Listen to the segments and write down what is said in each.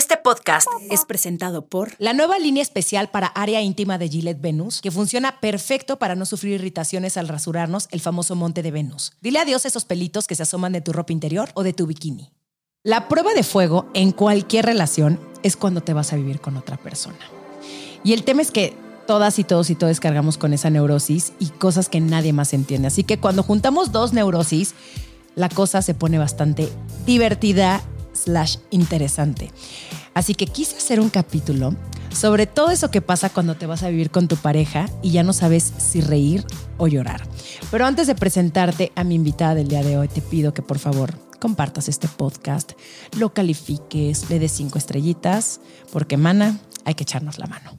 Este podcast es presentado por la nueva línea especial para área íntima de Gillette Venus, que funciona perfecto para no sufrir irritaciones al rasurarnos el famoso monte de Venus. Dile adiós a esos pelitos que se asoman de tu ropa interior o de tu bikini. La prueba de fuego en cualquier relación es cuando te vas a vivir con otra persona. Y el tema es que todas y todos y todos cargamos con esa neurosis y cosas que nadie más entiende. Así que cuando juntamos dos neurosis, la cosa se pone bastante divertida slash interesante. Así que quise hacer un capítulo sobre todo eso que pasa cuando te vas a vivir con tu pareja y ya no sabes si reír o llorar. Pero antes de presentarte a mi invitada del día de hoy, te pido que por favor compartas este podcast, lo califiques, le des cinco estrellitas, porque mana, hay que echarnos la mano.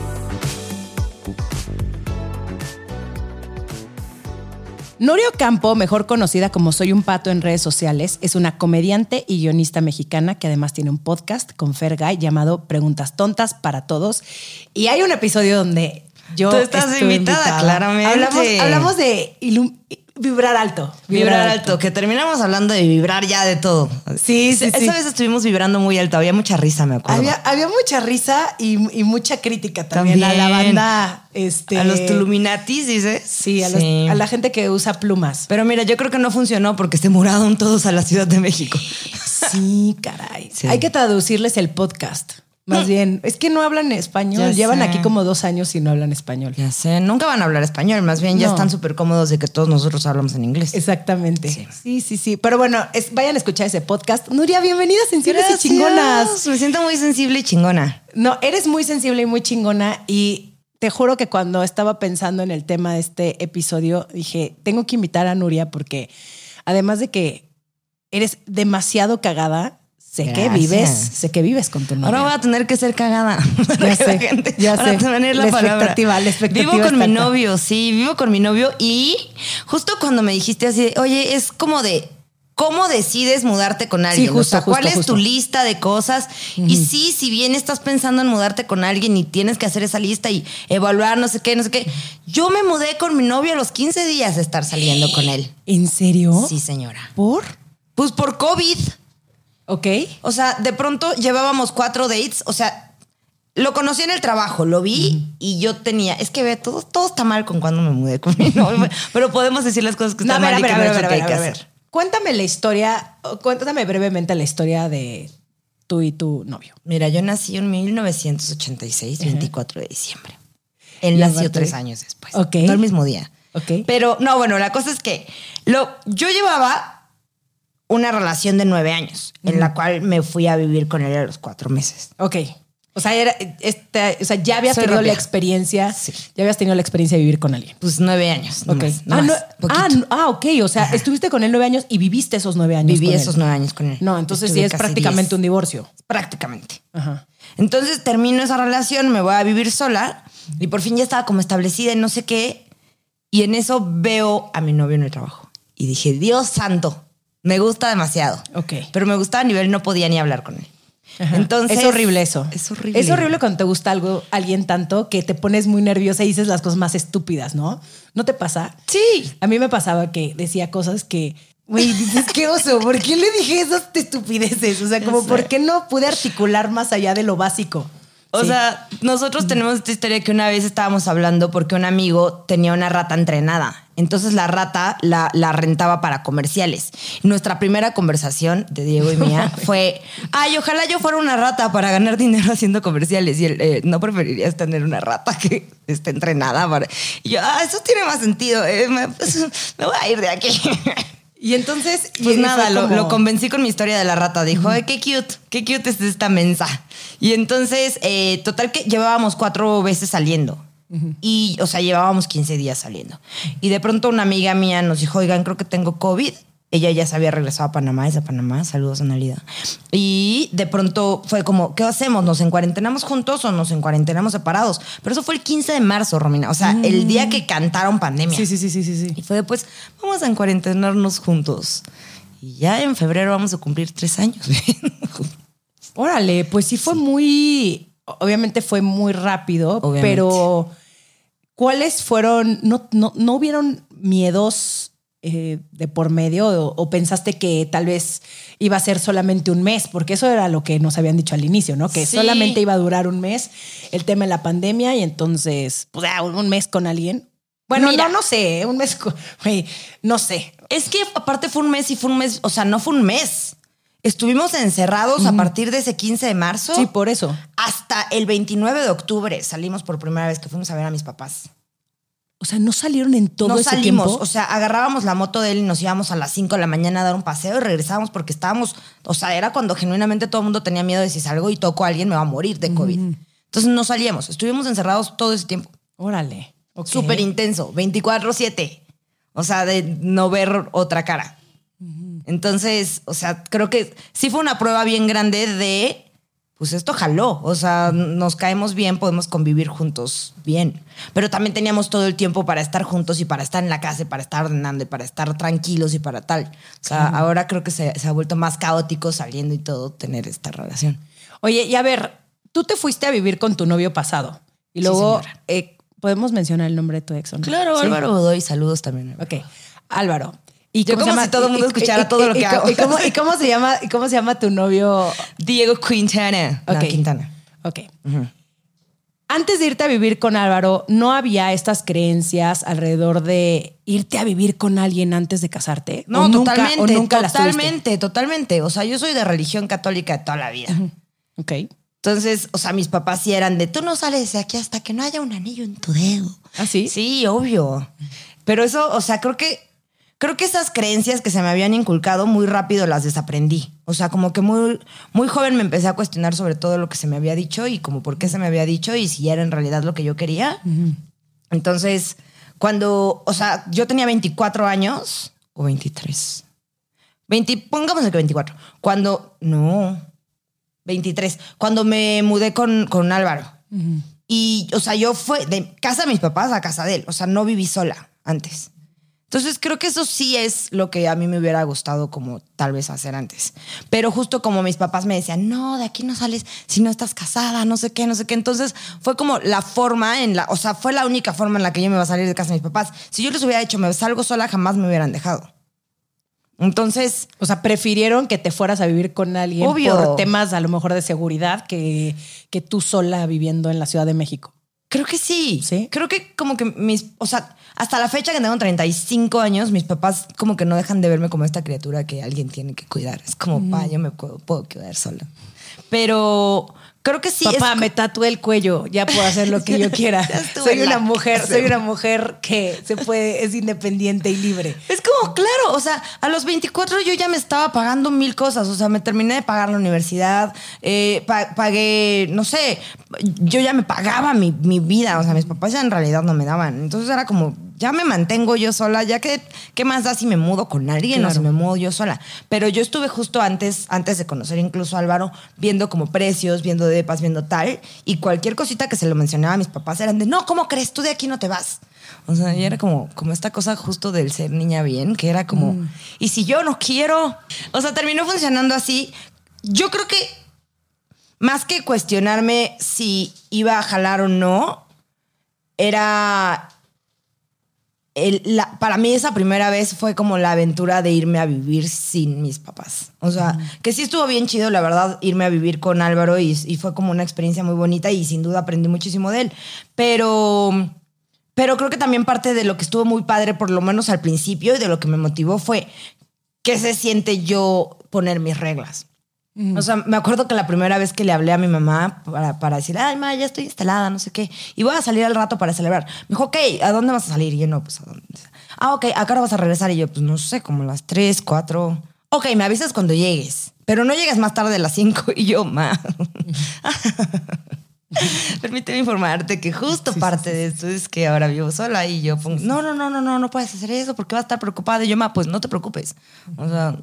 Nuria Campo, mejor conocida como Soy un Pato en redes sociales, es una comediante y guionista mexicana que además tiene un podcast con Fergay llamado Preguntas Tontas para Todos. Y hay un episodio donde yo. Tú estás invitada, claramente. Hablamos, hablamos de Vibrar alto. Vibrar, alto. que terminamos hablando de vibrar ya de todo. Sí, sí, Esa vez estuvimos vibrando muy alto, había mucha risa, me acuerdo. Había, mucha risa y, mucha crítica también, a la banda. Este, a los Tuluminatis, dices. Sí a, a, la gente que usa plumas. Pero mira, yo creo que no funcionó porque se muraron todos a la Ciudad de México. Sí, caray. Hay que traducirles el podcast. Más bien, es que no hablan español. Llevan aquí como dos años y no hablan español. Ya sé, nunca van a hablar español. Más bien, ya están súper cómodos de que todos nosotros hablamos en inglés. Exactamente. Sí, sí, sí. Pero bueno, vayan a escuchar ese podcast. Nuria, bienvenida Sensibles y Chingonas. Me siento muy sensible y chingona. No, eres muy sensible y muy chingona. Y te juro que cuando estaba pensando en el tema de este episodio, dije, tengo que invitar a Nuria porque además de que eres demasiado cagada, Sé que vives, sé que vives con tu novio. Ahora voy a tener que ser cagada. Ya sé, ya sé. Tener la, expectativa, la expectativa. Vivo con mi novio, sí, vivo con mi novio y justo cuando me dijiste así, oye, es como de cómo decides mudarte con alguien. Sí, justo, ¿cuál es tu lista de cosas? Y sí, si bien estás pensando en mudarte con alguien y tienes que hacer esa lista y evaluar no sé qué, no sé qué. Yo me mudé con mi novio a los 15 días de estar saliendo con él. ¿En serio? Sí, señora. ¿Por? Pues por COVID. Ok. O sea, de pronto llevábamos cuatro dates. O sea, lo conocí en el trabajo, lo vi y yo tenía. Es que ve, todo, todo está mal con cuando me mudé con mi novio. pero podemos decir las cosas que están mal y que no hay que hacer. Cuéntame la historia, cuéntame brevemente la historia de tú y tu novio. Mira, yo nací en 1986, 24 de diciembre. Él nació tres años después. Ok. No el mismo día. Ok. Pero no, bueno, la cosa es que lo, yo llevaba una relación de nueve años, en la cual me fui a vivir con él a los cuatro meses. Ok. O sea, era, este, o sea ya habías tenido la experiencia. Sí. Ya habías tenido la experiencia de vivir con alguien. Pues nueve años. Ok. ah, ah, ah, ok. O sea, estuviste con él nueve años y viviste esos nueve años. Viví esos nueve años con él. No, entonces sí es prácticamente un divorcio. Prácticamente. Ajá. Entonces termino esa relación, me voy a vivir sola y por fin ya estaba como establecida y no sé qué. Y en eso veo a mi novio en el trabajo. Y dije, Dios santo, me gusta demasiado. Ok. Pero me gustaba a nivel, no podía ni hablar con él. Entonces. Es horrible eso. Es horrible. Es horrible cuando te gusta algo, alguien tanto que te pones muy nerviosa y dices las cosas más estúpidas, ¿no? ¿No te pasa? Sí. A mí me pasaba que decía cosas que. Güey, dices, qué oso, ¿por qué le dije esas estupideces? O sea, como, ¿por qué no pude articular más allá de lo básico? O sea, nosotros tenemos esta historia que una vez estábamos hablando porque un amigo tenía una rata entrenada. Entonces la rata la, rentaba para comerciales. Nuestra primera conversación de Diego y mía fue, ay, ojalá yo fuera una rata para ganar dinero haciendo comerciales. Y él, eh, ¿no preferirías tener una rata que esté entrenada? Para... Y yo, ah, eso tiene más sentido. Eh, pues, me voy a ir de aquí. Y entonces. Pues nada, lo, convencí con mi historia de la rata. Dijo, ay, qué cute, qué cute es esta mensa. Y entonces, eh, total que llevábamos cuatro veces saliendo. Y, o sea, llevábamos 15 días saliendo. Y de pronto una amiga mía nos dijo, oigan, creo que tengo COVID. Ella ya se había regresado a Panamá, es de Panamá, saludos a Analida. Y de pronto fue como, ¿qué hacemos? ¿Nos encuarentenamos juntos o nos encuarentenamos separados? Pero eso fue el 15 de marzo, Romina. O sea, el día que cantaron pandemia. Sí, sí, sí, sí, sí. sí. Y fue después, vamos a encuarentenarnos juntos. Y ya en febrero vamos a cumplir tres años. Órale, pues sí fue muy, obviamente fue muy rápido, Obviamente. pero ¿cuáles fueron, no, no, no hubieron miedos eh, de por medio o, o pensaste que tal vez iba a ser solamente un mes? Porque eso era lo que nos habían dicho al inicio, ¿no? Que Sí. solamente iba a durar un mes el tema de la pandemia y entonces, pues ah, un mes con alguien. Bueno, Mira. no, no sé, un mes con, no sé. Es que aparte fue un mes y fue un mes, o sea, no fue un mes. Estuvimos encerrados a partir de ese 15 de marzo Sí, por eso. hasta el 29 de octubre. Salimos por primera vez que fuimos a ver a mis papás. O sea, no salieron en todo no ese salimos, tiempo. o sea, agarrábamos la moto de él y nos íbamos a las 5 de la mañana a dar un paseo y regresábamos porque estábamos, o sea, era cuando genuinamente todo el mundo tenía miedo de si salgo y toco a alguien me va a morir de COVID. Entonces no salíamos, estuvimos encerrados todo ese tiempo. Órale. ok. Súper intenso, 24/7. O sea, de no ver otra cara. Entonces, o sea, creo que sí fue una prueba bien grande de, pues esto jaló. O sea, nos caemos bien, podemos convivir juntos bien. Pero también teníamos todo el tiempo para estar juntos y para estar en la casa y para estar ordenando y para estar tranquilos y para tal. O sea, ahora creo que se, se ha vuelto más caótico saliendo y todo tener esta relación. Oye, y a ver, tú te fuiste a vivir con tu novio pasado y Sí, luego señora. eh, podemos mencionar el nombre de tu ex. ¿o no? Claro, Sí. Álvaro Godoy, saludos también. Ok, Álvaro. ¿Y Yo como si todo el mundo escuchara y- todo lo que y- hago. ¿Y cómo, se llama, y cómo se llama tu novio? Diego Quintana. No, Ok. Quintana. Ok. Antes de irte a vivir con Álvaro, ¿no había estas creencias alrededor de irte a vivir con alguien antes de casarte? No, ¿O nunca- totalmente, o nunca totalmente, totalmente. O sea, yo soy de religión católica de toda la vida. Ok. Entonces, o sea, mis papás sí eran de, tú no sales de aquí hasta que no haya un anillo en tu dedo. ¿Ah, sí? Sí, obvio. Pero eso, o sea, creo que, creo que esas creencias que se me habían inculcado muy rápido las desaprendí. O sea, como que muy, muy joven me empecé a cuestionar sobre todo lo que se me había dicho y como por qué se me había dicho y si era en realidad lo que yo quería. Entonces, cuando, o sea, yo tenía 24 años o 23. 20, pongámosle que 24. Cuando, no, 23. Cuando me mudé con, con Álvaro. Y, o sea, yo fue de casa de mis papás a casa de él. O sea, no viví sola antes. Entonces creo que eso sí es lo que a mí me hubiera gustado como tal vez hacer antes. Pero justo como mis papás me decían, no, de aquí no sales si no estás casada, no sé qué, no sé qué. Entonces fue como la forma en la, o sea, fue la única forma en la que yo me iba a salir de casa de mis papás. Si yo les hubiera dicho, me salgo sola, jamás me hubieran dejado. Entonces, O sea, prefirieron que te fueras a vivir con alguien Obvio. por temas a lo mejor de seguridad que, que tú sola viviendo en la Ciudad de México. Creo que sí. ¿Sí? Creo que como que mis, o sea, hasta la fecha que tengo 35 años, mis papás como que no dejan de verme como esta criatura que alguien tiene que cuidar. Es como, pa, yo me puedo, puedo cuidar sola. Pero creo que sí. Papá, es, me tatué el cuello, ya puedo hacer lo que yo quiera. Soy una mujer, soy una mujer que se puede, es independiente y libre. Es como, claro, o sea, a los 24 yo ya me estaba pagando mil cosas, o sea, me terminé de pagar la universidad, eh, pa- pagué, no sé, yo ya me pagaba mi, mi vida, o sea, mis papás ya en realidad no me daban. Entonces era como, ya me mantengo yo sola, ya que, ¿qué más da si me mudo con alguien o Claro. si me mudo yo sola? Pero yo estuve justo antes, antes de conocer incluso a Álvaro, viendo como precios, viendo depas, viendo tal, y cualquier cosita que se lo mencionaba a mis papás eran de, no, ¿cómo crees? Tú de aquí no te vas. O sea, y era como, como esta cosa justo del ser niña bien, que era como, ¿y si yo no quiero? O sea, terminó funcionando así. Yo creo que más que cuestionarme si iba a jalar o no, era... el- la- para mí esa primera vez fue como la aventura de irme a vivir sin mis papás. O sea, que sí estuvo bien chido, la verdad, irme a vivir con Álvaro y, y fue como una experiencia muy bonita y sin duda aprendí muchísimo de él. Pero, pero creo que también parte de lo que estuvo muy padre, por lo menos al principio, y de lo que me motivó fue qué se siente yo poner mis reglas. O sea, me acuerdo que la primera vez que le hablé a mi mamá para, para decir, ay, ma, ya estoy instalada, no sé qué, y voy a salir al rato para celebrar. Me dijo, ok, ¿a dónde vas a salir? Y yo, no, pues a dónde. Ah, ok, ¿a qué hora vas a regresar? Y yo, pues no sé, como las 3, 4. Ok, me avisas cuando llegues, pero no llegues más tarde de las 5. Y yo, ma. Permíteme informarte que justo parte de esto es que ahora vivo sola y yo pongo, no, no, no, no, no, no puedes hacer eso porque vas a estar preocupada. Y yo, ma, pues no te preocupes. O sea,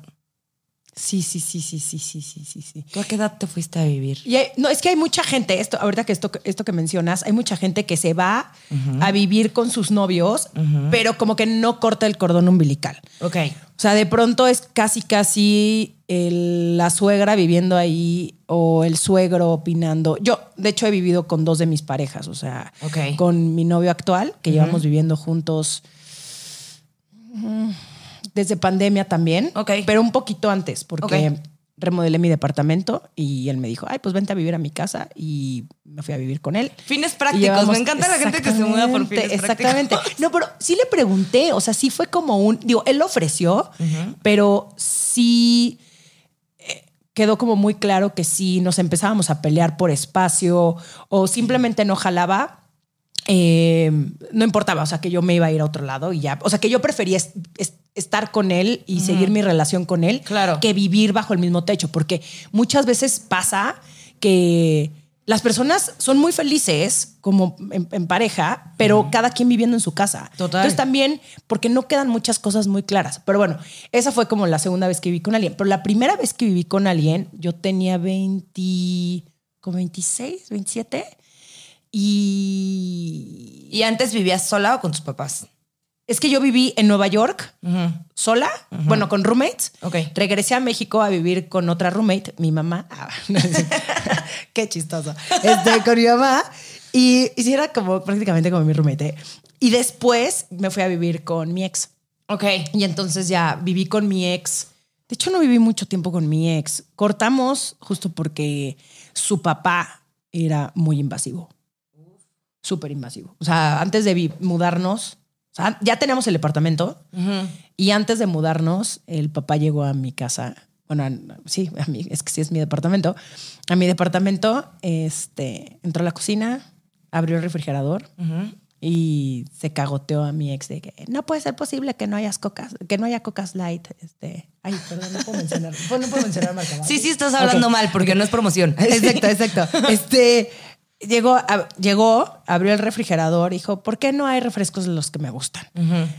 Sí, sí, sí, sí, sí, sí, sí, sí, sí. ¿tú a qué edad te fuiste a vivir? Y hay- no, es que hay mucha gente, esto, ahorita que esto, esto que mencionas, hay mucha gente que se va a vivir con sus novios, pero como que no corta el cordón umbilical. Ok. O sea, de pronto es casi, casi el- la suegra viviendo ahí o el suegro opinando. Yo, de hecho, he vivido con dos de mis parejas, o sea, con mi novio actual, que llevamos viviendo juntos desde pandemia también, pero un poquito antes, porque remodelé mi departamento y él me dijo, ay, pues vente a vivir a mi casa y me fui a vivir con él. Fines prácticos. llevamos- Me encanta la gente que se muda por fines Exactamente, prácticos. No, pero sí le pregunté, o sea, sí fue como un, digo, él lo ofreció, pero sí eh, quedó como muy claro que si nos empezábamos a pelear por espacio o simplemente no jalaba, eh, no importaba, o sea, que yo me iba a ir a otro lado y ya, o sea, que yo prefería es- es- estar con él y seguir mi relación con él Claro. que vivir bajo el mismo techo, porque muchas veces pasa que las personas son muy felices como en, en pareja, pero cada quien viviendo en su casa. Total. Entonces también, porque no quedan muchas cosas muy claras. Pero bueno, esa fue como la segunda vez que viví con alguien. Pero la primera vez que viví con alguien, yo tenía 20, como 26, 27. Y ¿Y antes vivías sola o con tus papás? es que yo viví en Nueva York sola, bueno, con roommates. Ok. Regresé a México a vivir con otra roommate, mi mamá. Ah, no. Qué chistoso. Este, con mi mamá. Y, y era como prácticamente como mi roommate. ¿eh? Y después me fui a vivir con mi ex. Ok. Y entonces ya viví con mi ex. De hecho, no viví mucho tiempo con mi ex. Cortamos justo porque su papá era muy invasivo. Súper invasivo. O sea, antes de mudarnos, o sea, ya teníamos el departamento y antes de mudarnos, el papá llegó a mi casa. Bueno, sí, a mí, es que sí es mi departamento. A mi departamento, este, entró a la cocina, abrió el refrigerador y se cagoteó a mi ex de que no puede ser posible que no hayas cocas, que no haya cocas light. Este, ay, perdón, no puedo mencionar, no puedo mencionar marca. ¿vale? Sí, sí, estás hablando mal porque no es promoción. Exacto, exacto. Este llegó, a- llegó, abrió el refrigerador, dijo, ¿por qué no hay refrescos de los que me gustan?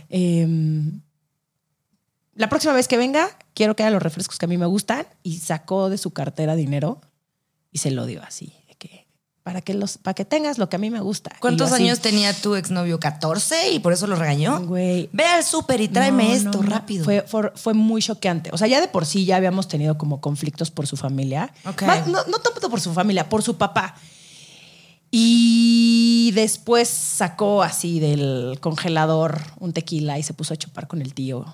Em, la próxima vez que venga, quiero que haya los refrescos que a mí me gustan. Y sacó de su cartera dinero y se lo dio así. de que, para que, los, para que tengas lo que a mí me gusta. ¿Cuántos así, años tenía tu exnovio? ¿14? ¿Y por eso lo regañó? Güey. Ve al súper y tráeme No, esto no, rápido. Fue, fue, fue muy choqueante. O sea, ya de por sí ya habíamos tenido como conflictos por su familia. Ok. Más- no, no tanto por su familia, por su papá. Y después sacó así del congelador un tequila y se puso a chupar con el tío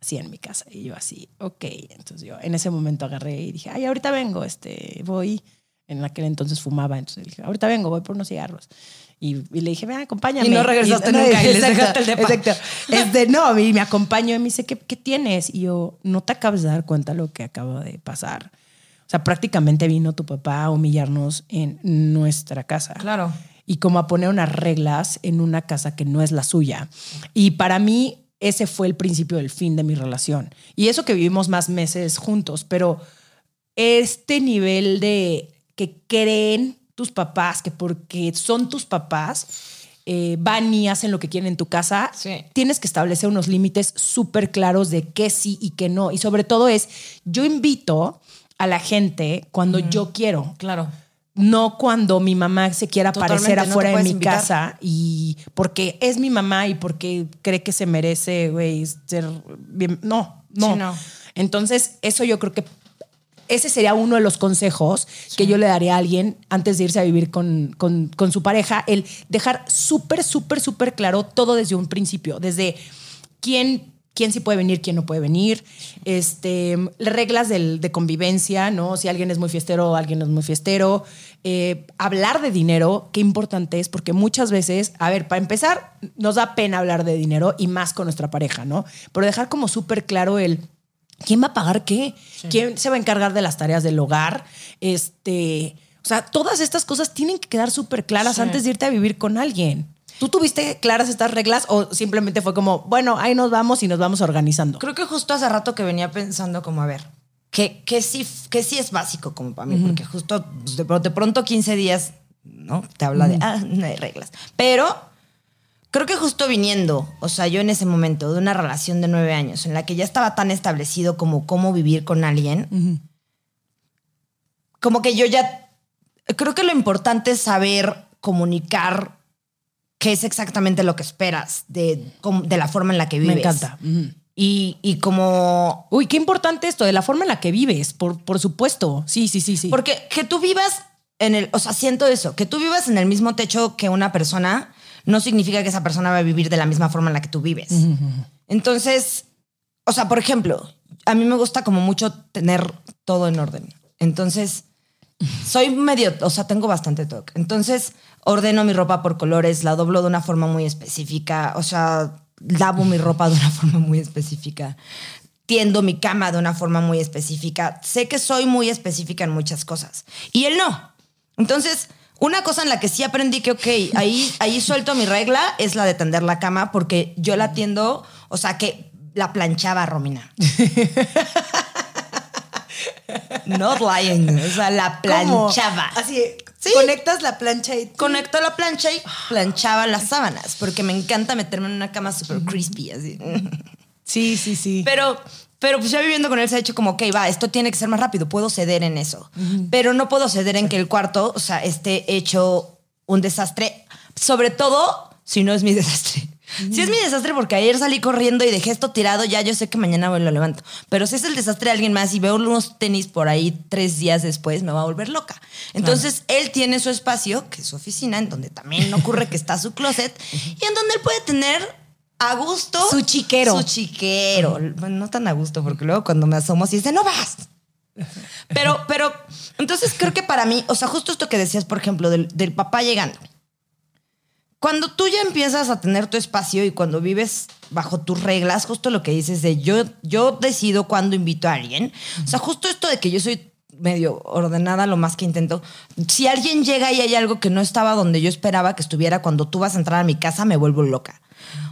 así en mi casa. Y yo así, ok. Entonces yo en ese momento agarré y dije, ay, ahorita vengo, este, voy. En aquel entonces fumaba, entonces dije, ahorita vengo, voy por unos cigarros. Y, y le dije, ven, acompáñame. Y no regresaste nunca y les dejaste el depa. Exacto. Este, no, y me acompañó y me dice, ¿qué, ¿qué tienes? Y yo, no te acabas de dar cuenta lo que acaba de pasar. O sea, prácticamente vino tu papá a humillarnos en nuestra casa. Claro. Y como a poner unas reglas en una casa que no es la suya. Y para mí, ese fue el principio del fin de mi relación. Y eso que vivimos más meses juntos, pero este nivel de que creen tus papás que porque son tus papás eh, van y hacen lo que quieren en tu casa, Sí. tienes que establecer unos límites súper claros de qué sí y qué no. Y sobre todo es, yo invito a la gente cuando yo quiero. Claro. No cuando mi mamá se quiera Totalmente, aparecer no afuera de mi invitar. casa y porque es mi mamá y porque cree que se merece, güey, ser bien. No, no. Sí, no. Entonces, eso yo creo que ese sería uno de los consejos que yo le daría a alguien antes de irse a vivir con, con- con su pareja, el dejar súper, súper, súper claro todo desde un principio, desde quién, quién sí puede venir, quién no puede venir, este, reglas del- de convivencia, ¿no? Si alguien es muy fiestero o alguien no es muy fiestero, eh, hablar de dinero, qué importante es, porque muchas veces, a ver, para empezar, nos da pena hablar de dinero y más con nuestra pareja, ¿no? Pero dejar como súper claro el... ¿Quién va a pagar qué? ¿Quién se va a encargar de las tareas del hogar? Este, o sea, todas estas cosas tienen que quedar súper claras Sí. antes de irte a vivir con alguien. ¿Tú tuviste claras estas reglas o simplemente fue como, bueno, ahí nos vamos y nos vamos organizando? Creo que justo hace rato que venía pensando como, a ver, que, que, sí, que sí es básico como para mí, porque justo pues, de, de pronto 15 días ¿no? Te habla de, ah, no hay reglas. Pero creo que justo viniendo, o sea, yo en ese momento de una relación de nueve años en la que ya estaba tan establecido como cómo vivir con alguien, como que yo ya, creo que lo importante es saber comunicar qué es exactamente lo que esperas de, de la forma en la que vives. Me encanta. Y, y como... Uy, qué importante esto, de la forma en la que vives, por, por supuesto. Sí, sí, sí, sí. Porque que tú vivas en el, o sea, siento eso, que tú vivas en el mismo techo que una persona no significa que esa persona va a vivir de la misma forma en la que tú vives. Entonces, o sea, por ejemplo, a mí me gusta como mucho tener todo en orden. Entonces, soy medio, o sea, tengo bastante toque. Entonces, ordeno mi ropa por colores, la doblo de una forma muy específica, o sea, lavo mi ropa de una forma muy específica, tiendo mi cama de una forma muy específica. Sé que soy muy específica en muchas cosas. Y él no. Entonces, una cosa en la que sí aprendí que, ok, ahí, ahí suelto mi regla es la de tender la cama porque yo la tiendo, o sea, que la planchaba Romina. Not lying. O sea, la ¿Cómo? planchaba. Así, Sí. conectas la plancha y... Conecto la plancha y planchaba las sábanas porque me encanta meterme en una cama súper crispy, así. Sí, sí, sí. Pero, pero pues ya viviendo con él se ha hecho como, ok, va, esto tiene que ser más rápido, puedo ceder en eso. Pero no puedo ceder en que el cuarto, o sea, esté hecho un desastre, sobre todo si no es mi desastre. Si es mi desastre porque ayer salí corriendo y dejé esto tirado, ya yo sé que mañana lo levanto. Pero si es el desastre de alguien más y veo unos tenis por ahí tres días después, me va a volver loca. Entonces, él tiene su espacio, que es su oficina, en donde también ocurre que está su closet, y en donde él puede tener a gusto Su chiquero. Su chiquero. Bueno, no tan a gusto, porque luego cuando me asomo, sí dice, no vas. Pero, pero, entonces creo que para mí, o sea, justo esto que decías, por ejemplo, del, del papá llegando. Cuando tú ya empiezas a tener tu espacio y cuando vives bajo tus reglas, justo lo que dices de yo, yo decido cuándo invito a alguien. O sea, justo esto de que yo soy medio ordenada lo más que intento. Si alguien llega y hay algo que no estaba donde yo esperaba que estuviera cuando tú vas a entrar a mi casa, me vuelvo loca.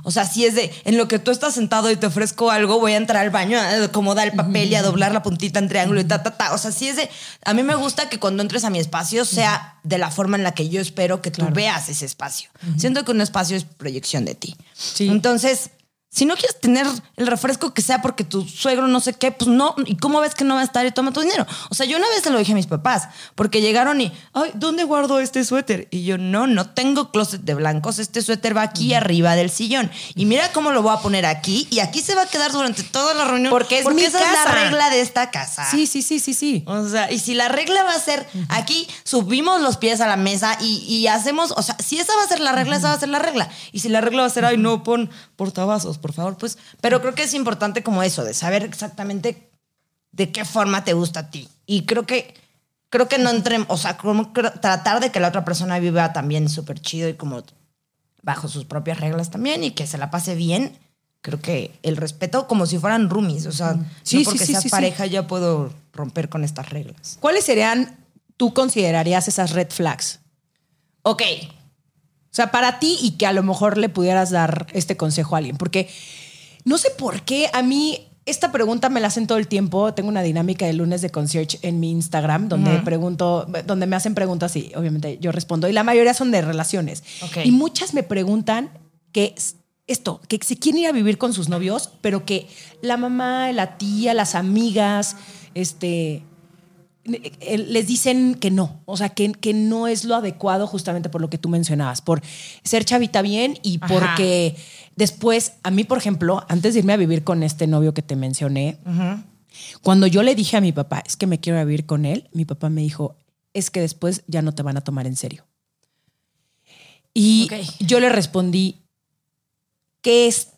O sea, si es de en lo que tú estás sentado y te ofrezco algo, voy a entrar al baño a acomodar el papel y a doblar la puntita en triángulo y ta, ta, ta. O sea, si es de. A mí me gusta que cuando entres a mi espacio sea de la forma en la que yo espero que tú veas ese espacio. Siento que un espacio es proyección de ti. Sí. Entonces. Si no quieres tener el refresco que sea porque tu suegro no sé qué, pues no. ¿Y cómo ves que no va a estar y toma tu dinero? O sea, yo una vez se lo dije a mis papás porque llegaron y, ay, ¿dónde guardo este suéter? Y yo, no, no tengo closet de blancos. Este suéter va aquí arriba del sillón. Y mira cómo lo voy a poner aquí y aquí se va a quedar durante toda la reunión. Porque es mi esa es la casa. regla de esta casa. Sí, sí, sí, sí, sí. O sea, y si la regla va a ser aquí, subimos los pies a la mesa y, y hacemos, o sea, si esa va a ser la regla, esa va a ser la regla. Y si la regla va a ser, ay, no, pon por favor, pues. Pero creo que es importante como eso, de saber exactamente de qué forma te gusta a ti. Y creo que, creo que no entre, o sea, como tratar de que la otra persona viva también súper chido y como bajo sus propias reglas también y que se la pase bien. Creo que el respeto como si fueran roomies, o sea, Sí, no porque sí, sí, pareja ya puedo romper con estas reglas. ¿Cuáles serían, tú considerarías esas red flags? Ok, sea, para ti y que a lo mejor le pudieras dar este consejo a alguien. Porque no sé por qué a mí esta pregunta me la hacen todo el tiempo. Tengo una dinámica de lunes de concierge en mi Instagram donde pregunto, donde me hacen preguntas y obviamente yo respondo. Y la mayoría son de relaciones. Y muchas me preguntan que esto, que se quieren ir a vivir con sus novios, pero que la mamá, la tía, las amigas, este, les dicen que no, o sea, que, que no es lo adecuado justamente por lo que tú mencionabas, por ser chavita bien y Ajá. porque después, a mí, por ejemplo, antes de irme a vivir con este novio que te mencioné, cuando yo le dije a mi papá, es que me quiero vivir con él, mi papá me dijo, es que después ya no te van a tomar en serio. Y yo le respondí, ¿qué es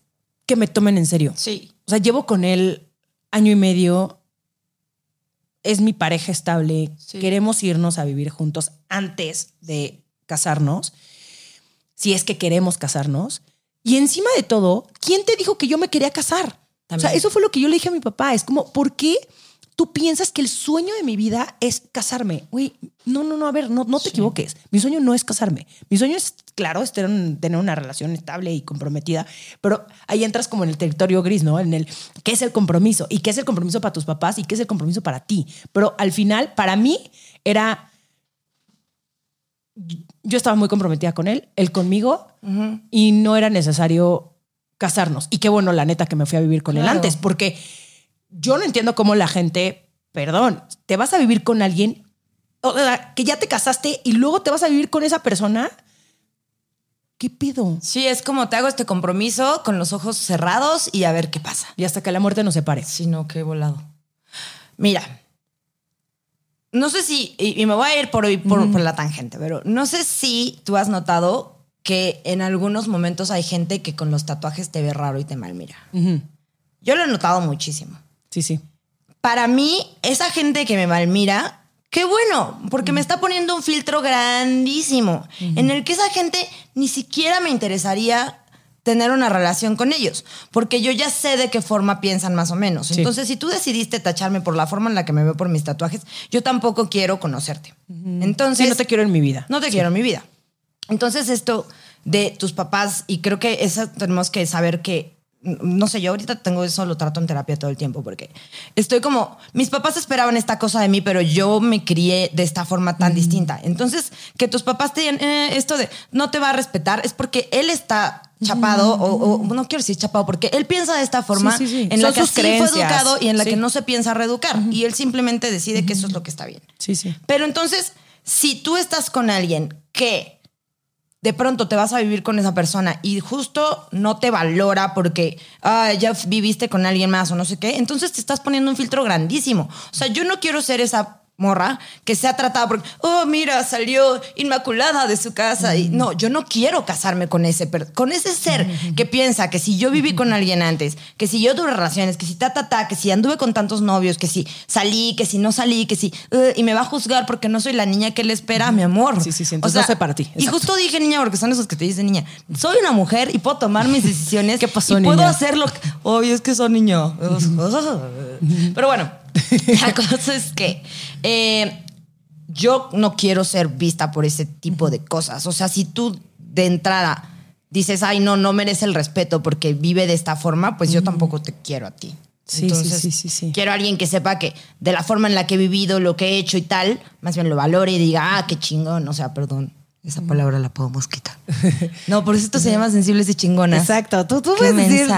que me tomen en serio? sí. O sea, llevo con él año y medio. Es mi pareja estable. Sí. Queremos irnos a vivir juntos antes de casarnos. Si es que queremos casarnos. Y encima de todo, ¿quién te dijo que yo me quería casar? O sea, eso fue lo que yo le dije a mi papá. Es como, ¿por qué tú piensas que el sueño de mi vida es casarme? Güey, no, no, no, a ver, no, no te equivoques. Mi sueño no es casarme. Mi sueño es, claro, es tener, tener una relación estable y comprometida, pero ahí entras como en el territorio gris, ¿no? En el, ¿qué es el compromiso? ¿Y qué es el compromiso para tus papás? ¿Y qué es el compromiso para ti? Pero al final, para mí, era yo estaba muy comprometida con él, él conmigo, y no era necesario casarnos. Y qué bueno, la neta, que me fui a vivir con él antes, porque yo no entiendo cómo la gente, perdón, te vas a vivir con alguien o sea, que ya te casaste y luego te vas a vivir con esa persona. ¿Qué pedo? Sí, es como te hago este compromiso con los ojos cerrados y a ver qué pasa. Y hasta que la muerte nos separe. Sí, no, qué volado. Mira, no sé si, y, y me voy a ir por, por, por la tangente, pero no sé si tú has notado que en algunos momentos hay gente que con los tatuajes te ve raro y te malmira. Ujú. Yo lo he notado muchísimo. Sí, sí. Para mí, esa gente que me malmira, qué bueno, porque me está poniendo un filtro grandísimo en el que esa gente ni siquiera me interesaría tener una relación con ellos, porque yo ya sé de qué forma piensan más o menos. Sí. Entonces, si tú decidiste tacharme por la forma en la que me veo por mis tatuajes, yo tampoco quiero conocerte. Entonces, Sí, no te quiero en mi vida. no te quiero en mi vida. Entonces, esto de tus papás, y creo que eso tenemos que saber que, no sé, yo ahorita tengo eso, lo trato en terapia todo el tiempo, porque estoy como, mis papás esperaban esta cosa de mí, pero yo me crié de esta forma tan distinta. Entonces, que tus papás te digan eh, esto de no te va a respetar, es porque él está chapado, o, o no quiero decir chapado, porque él piensa de esta forma Sí, sí, sí. en la Son que sus así fue educado y en la Sí. que no se piensa reeducar. Y él simplemente decide que eso es lo que está bien. Sí, sí. Pero entonces, si tú estás con alguien que de pronto te vas a vivir con esa persona y justo no te valora porque ah, ya viviste con alguien más o no sé qué, entonces te estás poniendo un filtro grandísimo. O sea, yo no quiero ser esa morra que sea tratada porque, oh, mira, salió inmaculada de su casa. Y no, yo no quiero casarme con ese, con ese ser que piensa que si yo viví con alguien antes, que si yo tuve relaciones, que si ta, ta, ta, que si anduve con tantos novios, que si salí, que si no salí, que si, uh, y me va a juzgar porque no soy la niña que él espera, mi amor. Sí, sí, sí, entonces no sé para ti, Y justo dije niña porque son esos que te dicen niña. Soy una mujer y puedo tomar mis decisiones. ¿Qué pasó, y puedo niña? hacer lo que. Obvio, es que son niño. Pero bueno, la cosa es que eh, yo no quiero ser vista por ese tipo de cosas. O sea, si tú de entrada dices, ay, no, no merece el respeto porque vive de esta forma, pues yo tampoco te quiero a ti. Sí, sí, sí, sí, sí. Quiero a alguien que sepa que de la forma en la que he vivido, lo que he hecho y tal, más bien lo valore y diga, ah, qué chingón. O sea, perdón, esa palabra la podemos quitar. No, por eso esto se llama sensibles y chingonas. Exacto. Tú, tú puedes decir,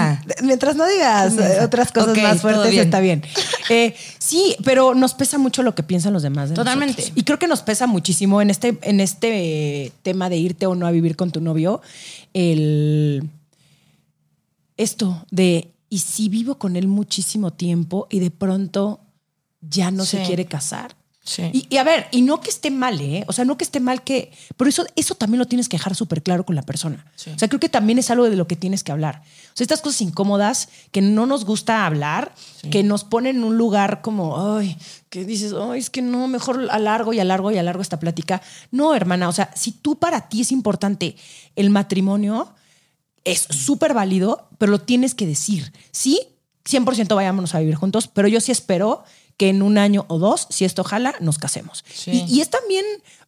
mientras no digas otras cosas más fuertes, bien. está bien. Eh, sí, pero nos pesa mucho lo que piensan los demás. de Totalmente. nosotros. Y creo que nos pesa muchísimo en este, en este eh, tema de irte o no a vivir con tu novio, el esto de, y si vivo con él muchísimo tiempo y de pronto ya no se quiere casar. Sí. Y, y a ver, y no que esté mal, ¿eh? O sea, no que esté mal que... Pero eso, eso también lo tienes que dejar súper claro con la persona. O sea, creo que también es algo de lo que tienes que hablar. O sea, estas cosas incómodas que no nos gusta hablar, que nos ponen en un lugar como, ay, que dices, ay, es que no, mejor alargo y alargo y alargo esta plática. No, hermana, o sea, si tú para ti es importante el matrimonio, es súper válido, pero lo tienes que decir. Sí, 100% vayámonos a vivir juntos, pero yo sí espero que en un año o dos, si esto jala, nos casemos. Sí. Y, y es también,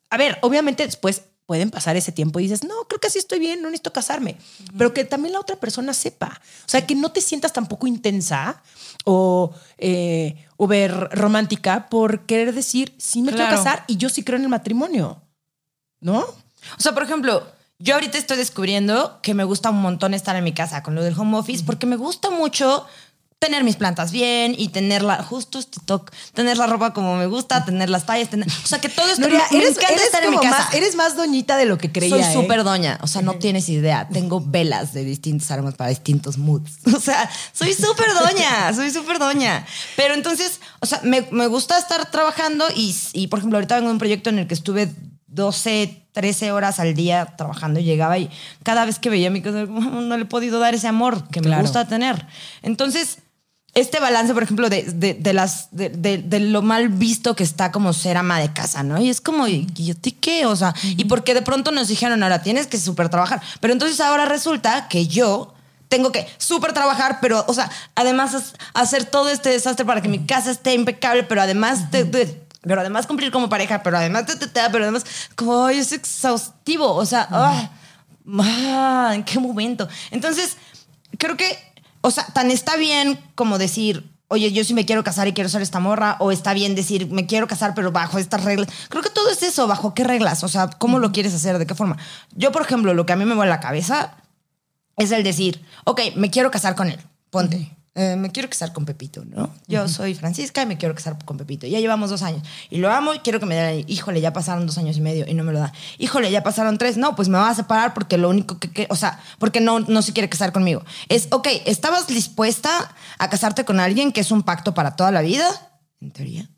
a ver, obviamente después pueden pasar ese tiempo y dices, no, creo que así estoy bien, no necesito casarme. Pero que también la otra persona sepa. O sea, que no te sientas tampoco intensa o eh, uber romántica por querer decir, sí me quiero casar y yo sí creo en el matrimonio. ¿No? O sea, por ejemplo, yo ahorita estoy descubriendo que me gusta un montón estar en mi casa con lo del home office porque me gusta mucho tener mis plantas bien y tenerla, justo este toque, tener la ropa como me gusta, tener las tallas, tener, o sea, que todo esto Nuria, me, eres, eres estar en mi casa. más, eres más doñita de lo que creía. Soy ¿eh? súper doña, o sea, no tienes idea. Tengo velas de distintos aromas para distintos moods. O sea, soy súper doña, soy súper doña. Pero entonces, o sea, me, me gusta estar trabajando y, y, por ejemplo, ahorita vengo de un proyecto en el que estuve 12, 13 horas al día trabajando y llegaba y cada vez que veía mi casa, no le he podido dar ese amor que me gusta tener. Entonces, este balance, por ejemplo, de, de, de las, de, de- lo mal visto que está como ser ama de casa, ¿no? Y es como, ¿y y a ti qué? O sea, y porque de pronto nos dijeron, ahora tienes que súper trabajar. Pero entonces ahora resulta que yo tengo que súper trabajar, pero, o sea, además hacer todo este desastre para que mi casa esté impecable, pero además de- de- pero además cumplir como pareja, pero además, te- te- te- pero además, como, ay, es exhaustivo. O sea, ah, ah, ¿en qué momento? Entonces, creo que, o sea, tan está bien como decir, oye, yo sí me quiero casar y quiero ser esta morra, o está bien decir, me quiero casar, pero bajo estas reglas. Creo que todo es eso, bajo qué reglas, o sea, cómo lo quieres hacer, de qué forma. Yo, por ejemplo, lo que a mí me vuelve a la cabeza es el decir, ok, me quiero casar con él, ponte. Eh, me quiero casar con Pepito, ¿no? Yo soy Francisca y me quiero casar con Pepito. Ya llevamos dos años y lo amo y quiero que me dé, híjole, ya pasaron dos años y medio y no me lo da. Híjole, ya pasaron tres, no, pues me va a separar porque lo único que, que- o sea, porque no, no se quiere casar conmigo. Es, ok, ¿estabas dispuesta a casarte con alguien que es un pacto para toda la vida? En teoría.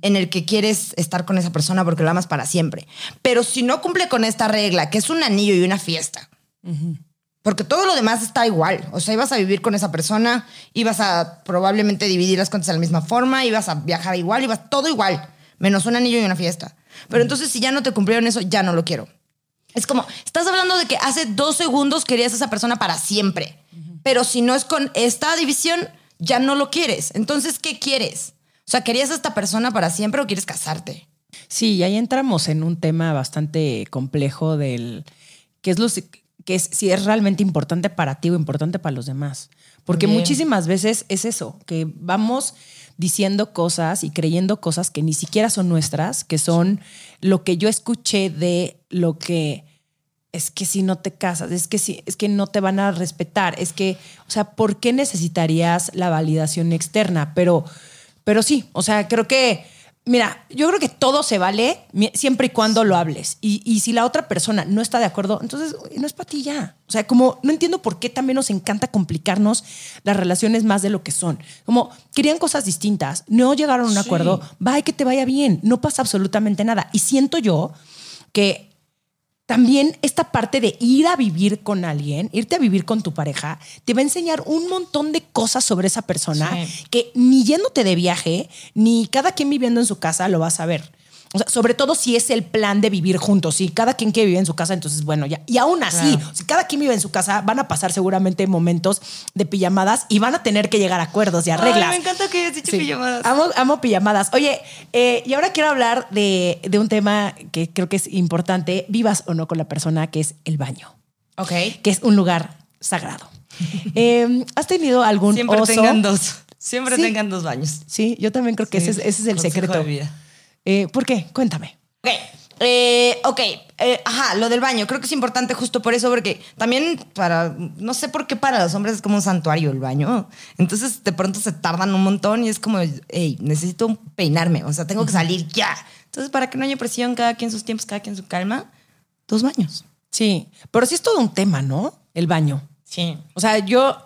En el que quieres estar con esa persona porque lo amas para siempre. Pero si no cumple con esta regla, que es un anillo y una fiesta, porque todo lo demás está igual. O sea, ibas a vivir con esa persona, ibas a probablemente dividir las cuentas de la misma forma, ibas a viajar igual, ibas todo igual, menos un anillo y una fiesta. Pero entonces, si ya no te cumplieron eso, ya no lo quiero. Es como, estás hablando de que hace dos segundos querías a esa persona para siempre. Pero si no es con esta división, ya no lo quieres. Entonces, ¿qué quieres? O sea, ¿querías a esta persona para siempre o quieres casarte? Sí, y ahí entramos en un tema bastante complejo del qué es lo que es si es realmente importante para ti o importante para los demás. Porque Bien. muchísimas veces es eso, que vamos diciendo cosas y creyendo cosas que ni siquiera son nuestras, que son lo que yo escuché de lo que es que si no te casas, es que si, es que no te van a respetar, es que, o sea, ¿por qué necesitarías la validación externa? Pero, pero sí, o sea, creo que, mira, yo creo que todo se vale siempre y cuando lo hables. Y, y si la otra persona no está de acuerdo, entonces no es para ti ya. O sea, como no entiendo por qué también nos encanta complicarnos las relaciones más de lo que son. Como querían cosas distintas, no llegaron a un acuerdo, va y que te vaya bien, no pasa absolutamente nada. Y siento yo que también esta parte de ir a vivir con alguien, irte a vivir con tu pareja, te va a enseñar un montón de cosas sobre esa persona Sí. que ni yéndote de viaje, ni cada quien viviendo en su casa lo vas a ver. O sea, sobre todo si es el plan de vivir juntos. Si cada quien quiere vivir en su casa, entonces bueno, ya. Y aún así, Claro. si cada quien vive en su casa, van a pasar seguramente momentos de pijamadas y van a tener que llegar a acuerdos y a reglas. me encanta que hayas dicho Sí. pijamadas. Amo, amo pijamadas. Oye, eh, y ahora quiero hablar de, de un tema que creo que es importante, vivas o no con la persona, que es el baño, Ok. que es un lugar sagrado. Eh, ¿Has tenido algún Siempre oso? tengan dos. Siempre Sí. tengan dos baños. Sí, yo también creo que Sí, ese, es, ese es el consejo secreto. de vida. Eh, ¿Por qué? Cuéntame. Ok. Eh, ok, eh, ajá, lo del baño. Creo que es importante justo por eso, porque también para, no sé por qué para los hombres es como un santuario el baño. Entonces de pronto se tardan un montón y es como, hey, necesito peinarme, o sea, tengo que salir ya. Entonces para que no haya presión, cada quien sus tiempos, cada quien su calma, dos baños. Sí, pero sí es todo un tema, ¿no? El baño. Sí. O sea, yo,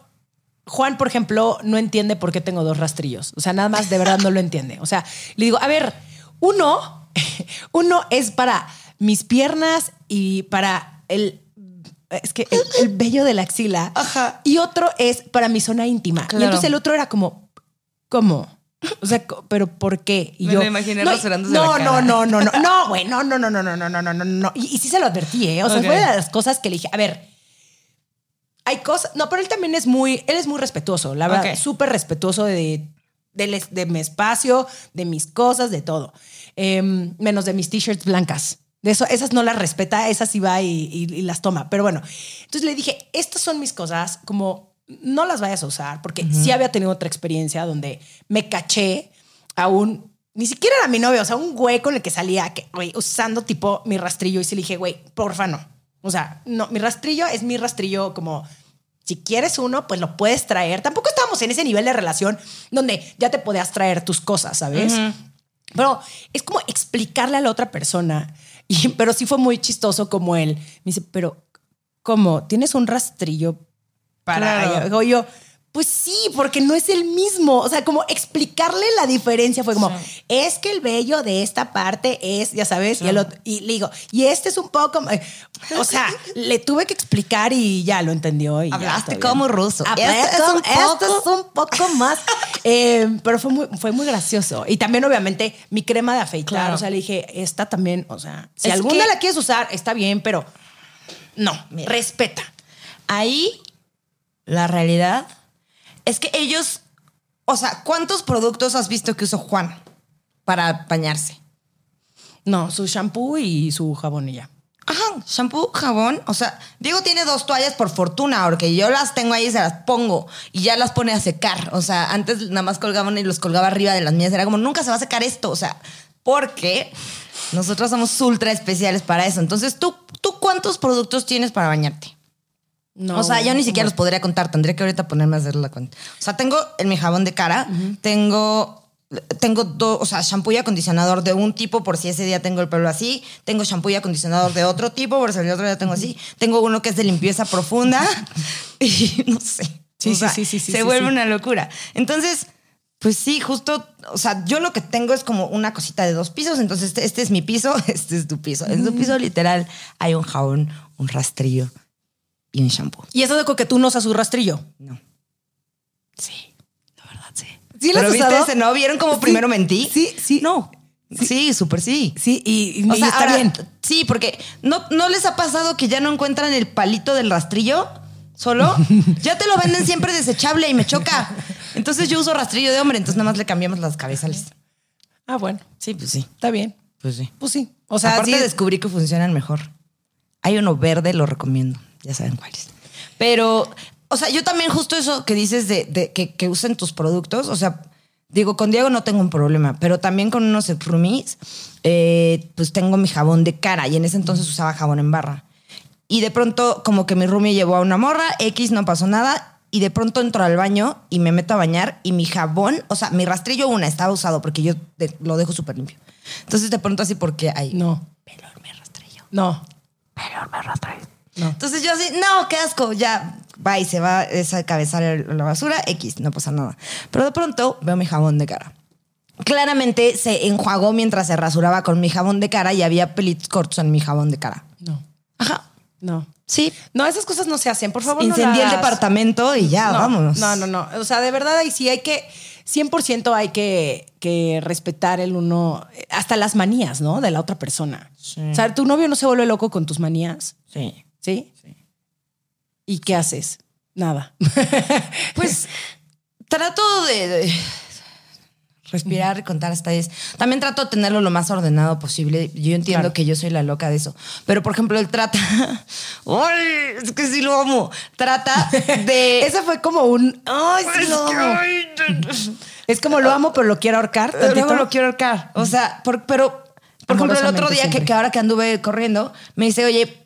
Juan, por ejemplo, no entiende por qué tengo dos rastrillos. O sea, nada más de verdad no lo entiende. O sea, le digo, a ver, uno, uno es para mis piernas y para el, es que el, el vello de la axila. Ajá. Y otro es para mi zona íntima. Y Claro. entonces el otro era como, ¿cómo? O sea, pero ¿por qué? Y Me lo imaginé no, rasurándose no, la no, cara. no, no, no, no, güey, no, no, no, no, no, no, no, no, no, no. Y, y sí se lo advertí, ¿eh? O sea, Ok. fue de las cosas que le dije, a ver, hay cosas. No, pero él también es muy. Él es muy respetuoso, la verdad. Súper respetuoso de, de, mi espacio, de mis cosas, de todo. Em, menos de mis t-shirts blancas. De eso, esas no las respeta, esas sí va y, y- y las toma. Pero bueno, entonces le dije: Estas son mis cosas, como no las vayas a usar, porque sí había tenido otra experiencia donde me caché a un. Ni siquiera era mi novio, o sea, un güey con el que salía, que, güey, usando tipo mi rastrillo. Y sí le dije, güey, porfa, no. O sea, no, mi rastrillo es mi rastrillo como si quieres uno, pues lo puedes traer. Tampoco estábamos en ese nivel de relación donde ya te podías traer tus cosas, ¿sabes? Pero es como explicarle a la otra persona. Y, pero sí fue muy chistoso como él. Me dice, pero ¿cómo? ¿Tienes un rastrillo para Claro. yo, pues sí, porque no es el mismo. O sea, como explicarle la diferencia fue como, es que el vello de esta parte es, ya sabes, y, el otro- y le digo, y este es un poco, eh, o sea, le tuve que explicar y ya lo entendió. Y ya, Hablaste bien. como ruso. Este es un poco- este es un poco más. Eh, pero fue muy, fue muy gracioso. Y también, obviamente, mi crema de afeitar. Claro. O sea, le dije, esta también, o sea, si Es que- la quieres usar, está bien, pero no, Mira. respeta. Ahí la realidad es que ellos, o sea, ¿cuántos productos has visto que usó Juan para bañarse? No, su shampoo y su jabón y ya. Ajá, shampoo, jabón. O sea, Diego tiene dos toallas por fortuna, porque yo las tengo ahí y se las pongo y ya las pone a secar. O sea, antes nada más colgaban y los colgaba arriba de las mías. Era como, nunca se va a secar esto. O sea, porque nosotros somos ultra especiales para eso. Entonces, ¿tú, ¿tú cuántos productos tienes para bañarte? No, o sea, yo ni siquiera los podría contar. Tendría que ahorita ponerme a hacer la cuenta. O sea, tengo en mi jabón de cara, tengo tengo dos, o sea, shampoo y acondicionador de un tipo por si ese día tengo el pelo así. Tengo shampoo y acondicionador de otro tipo por si el otro día tengo así. Tengo uno que es de limpieza profunda y no sé. Sí, O sí, sea, sí, sí, sí, Se sí, vuelve sí. una locura. Entonces, pues sí, justo, o sea, yo lo que tengo es como una cosita de dos pisos. Entonces, este, este es mi piso, este es tu piso. En tu piso, literal, hay un jabón, un rastrillo y un shampoo. Y eso de que tú no usas su rastrillo. No. Sí, la verdad, sí. ¿Sí lo Pero viste ese, ¿no? ¿Vieron cómo Sí, primero mentí? sí, sí. No. Sí, súper sí. Sí, y, y O sea, está ahora, bien. Sí, porque ¿no, ¿no les ha pasado que ya no encuentran el palito del rastrillo solo? ya te lo venden siempre desechable y me choca. Entonces yo uso rastrillo de hombre, entonces nada más le cambiamos las cabezales. Ah, bueno, Sí, pues sí. está bien. Pues sí. Pues sí. O sea, Aparte sí, descubrí que funcionan mejor. Hay uno verde, lo recomiendo. Ya saben cuáles. Pero, o sea, yo también justo eso que dices de, de que, que usen tus productos, o sea, digo, con Diego no tengo un problema, pero también con unos roomies, eh, pues tengo mi jabón de cara y en ese entonces usaba jabón en barra. Y de pronto como que mi roomie llevó a una morra, X, no pasó nada. Y de pronto entro al baño y me meto a bañar y mi jabón, o sea, mi rastrillo una estaba usado porque yo de- lo dejo súper limpio. Entonces de pronto así porque hay No, pelo en mi rastrillo. no. Pelo en mi rastrillo. No. Entonces yo así, no, qué asco, ya va y se va esa cabezal a la basura, X, no pasa nada. Pero de pronto veo mi jabón de cara. Claramente se enjuagó mientras se rasuraba con mi jabón de cara y había pelitos cortos en mi jabón de cara. No, Ajá. no. Sí. No, esas cosas no se hacen, por favor. no Incendié el las- departamento y ya, no, vámonos. No, no, no. O sea, de verdad ahí sí hay que, 100% hay que, que respetar el uno, hasta las manías, ¿no? De la otra persona. O sea, tu novio no se vuelve loco con tus manías, Sí. ¿Sí? ¿Y qué haces? Nada. Pues trato de, de respirar y contar hasta 10. También trato de tenerlo lo más ordenado posible. Yo entiendo Claro. que yo soy la loca de eso. Pero, por ejemplo, él trata... ¡Ay! Es que sí lo amo. Trata de... Ese fue como un. ¡Ay, sí Es lo amo! Es como lo amo, pero lo quiero ahorcar. Luego lo quiero ahorcar. O sea, por- pero, por ejemplo, el otro día que ahora que anduve corriendo, me dice, oye,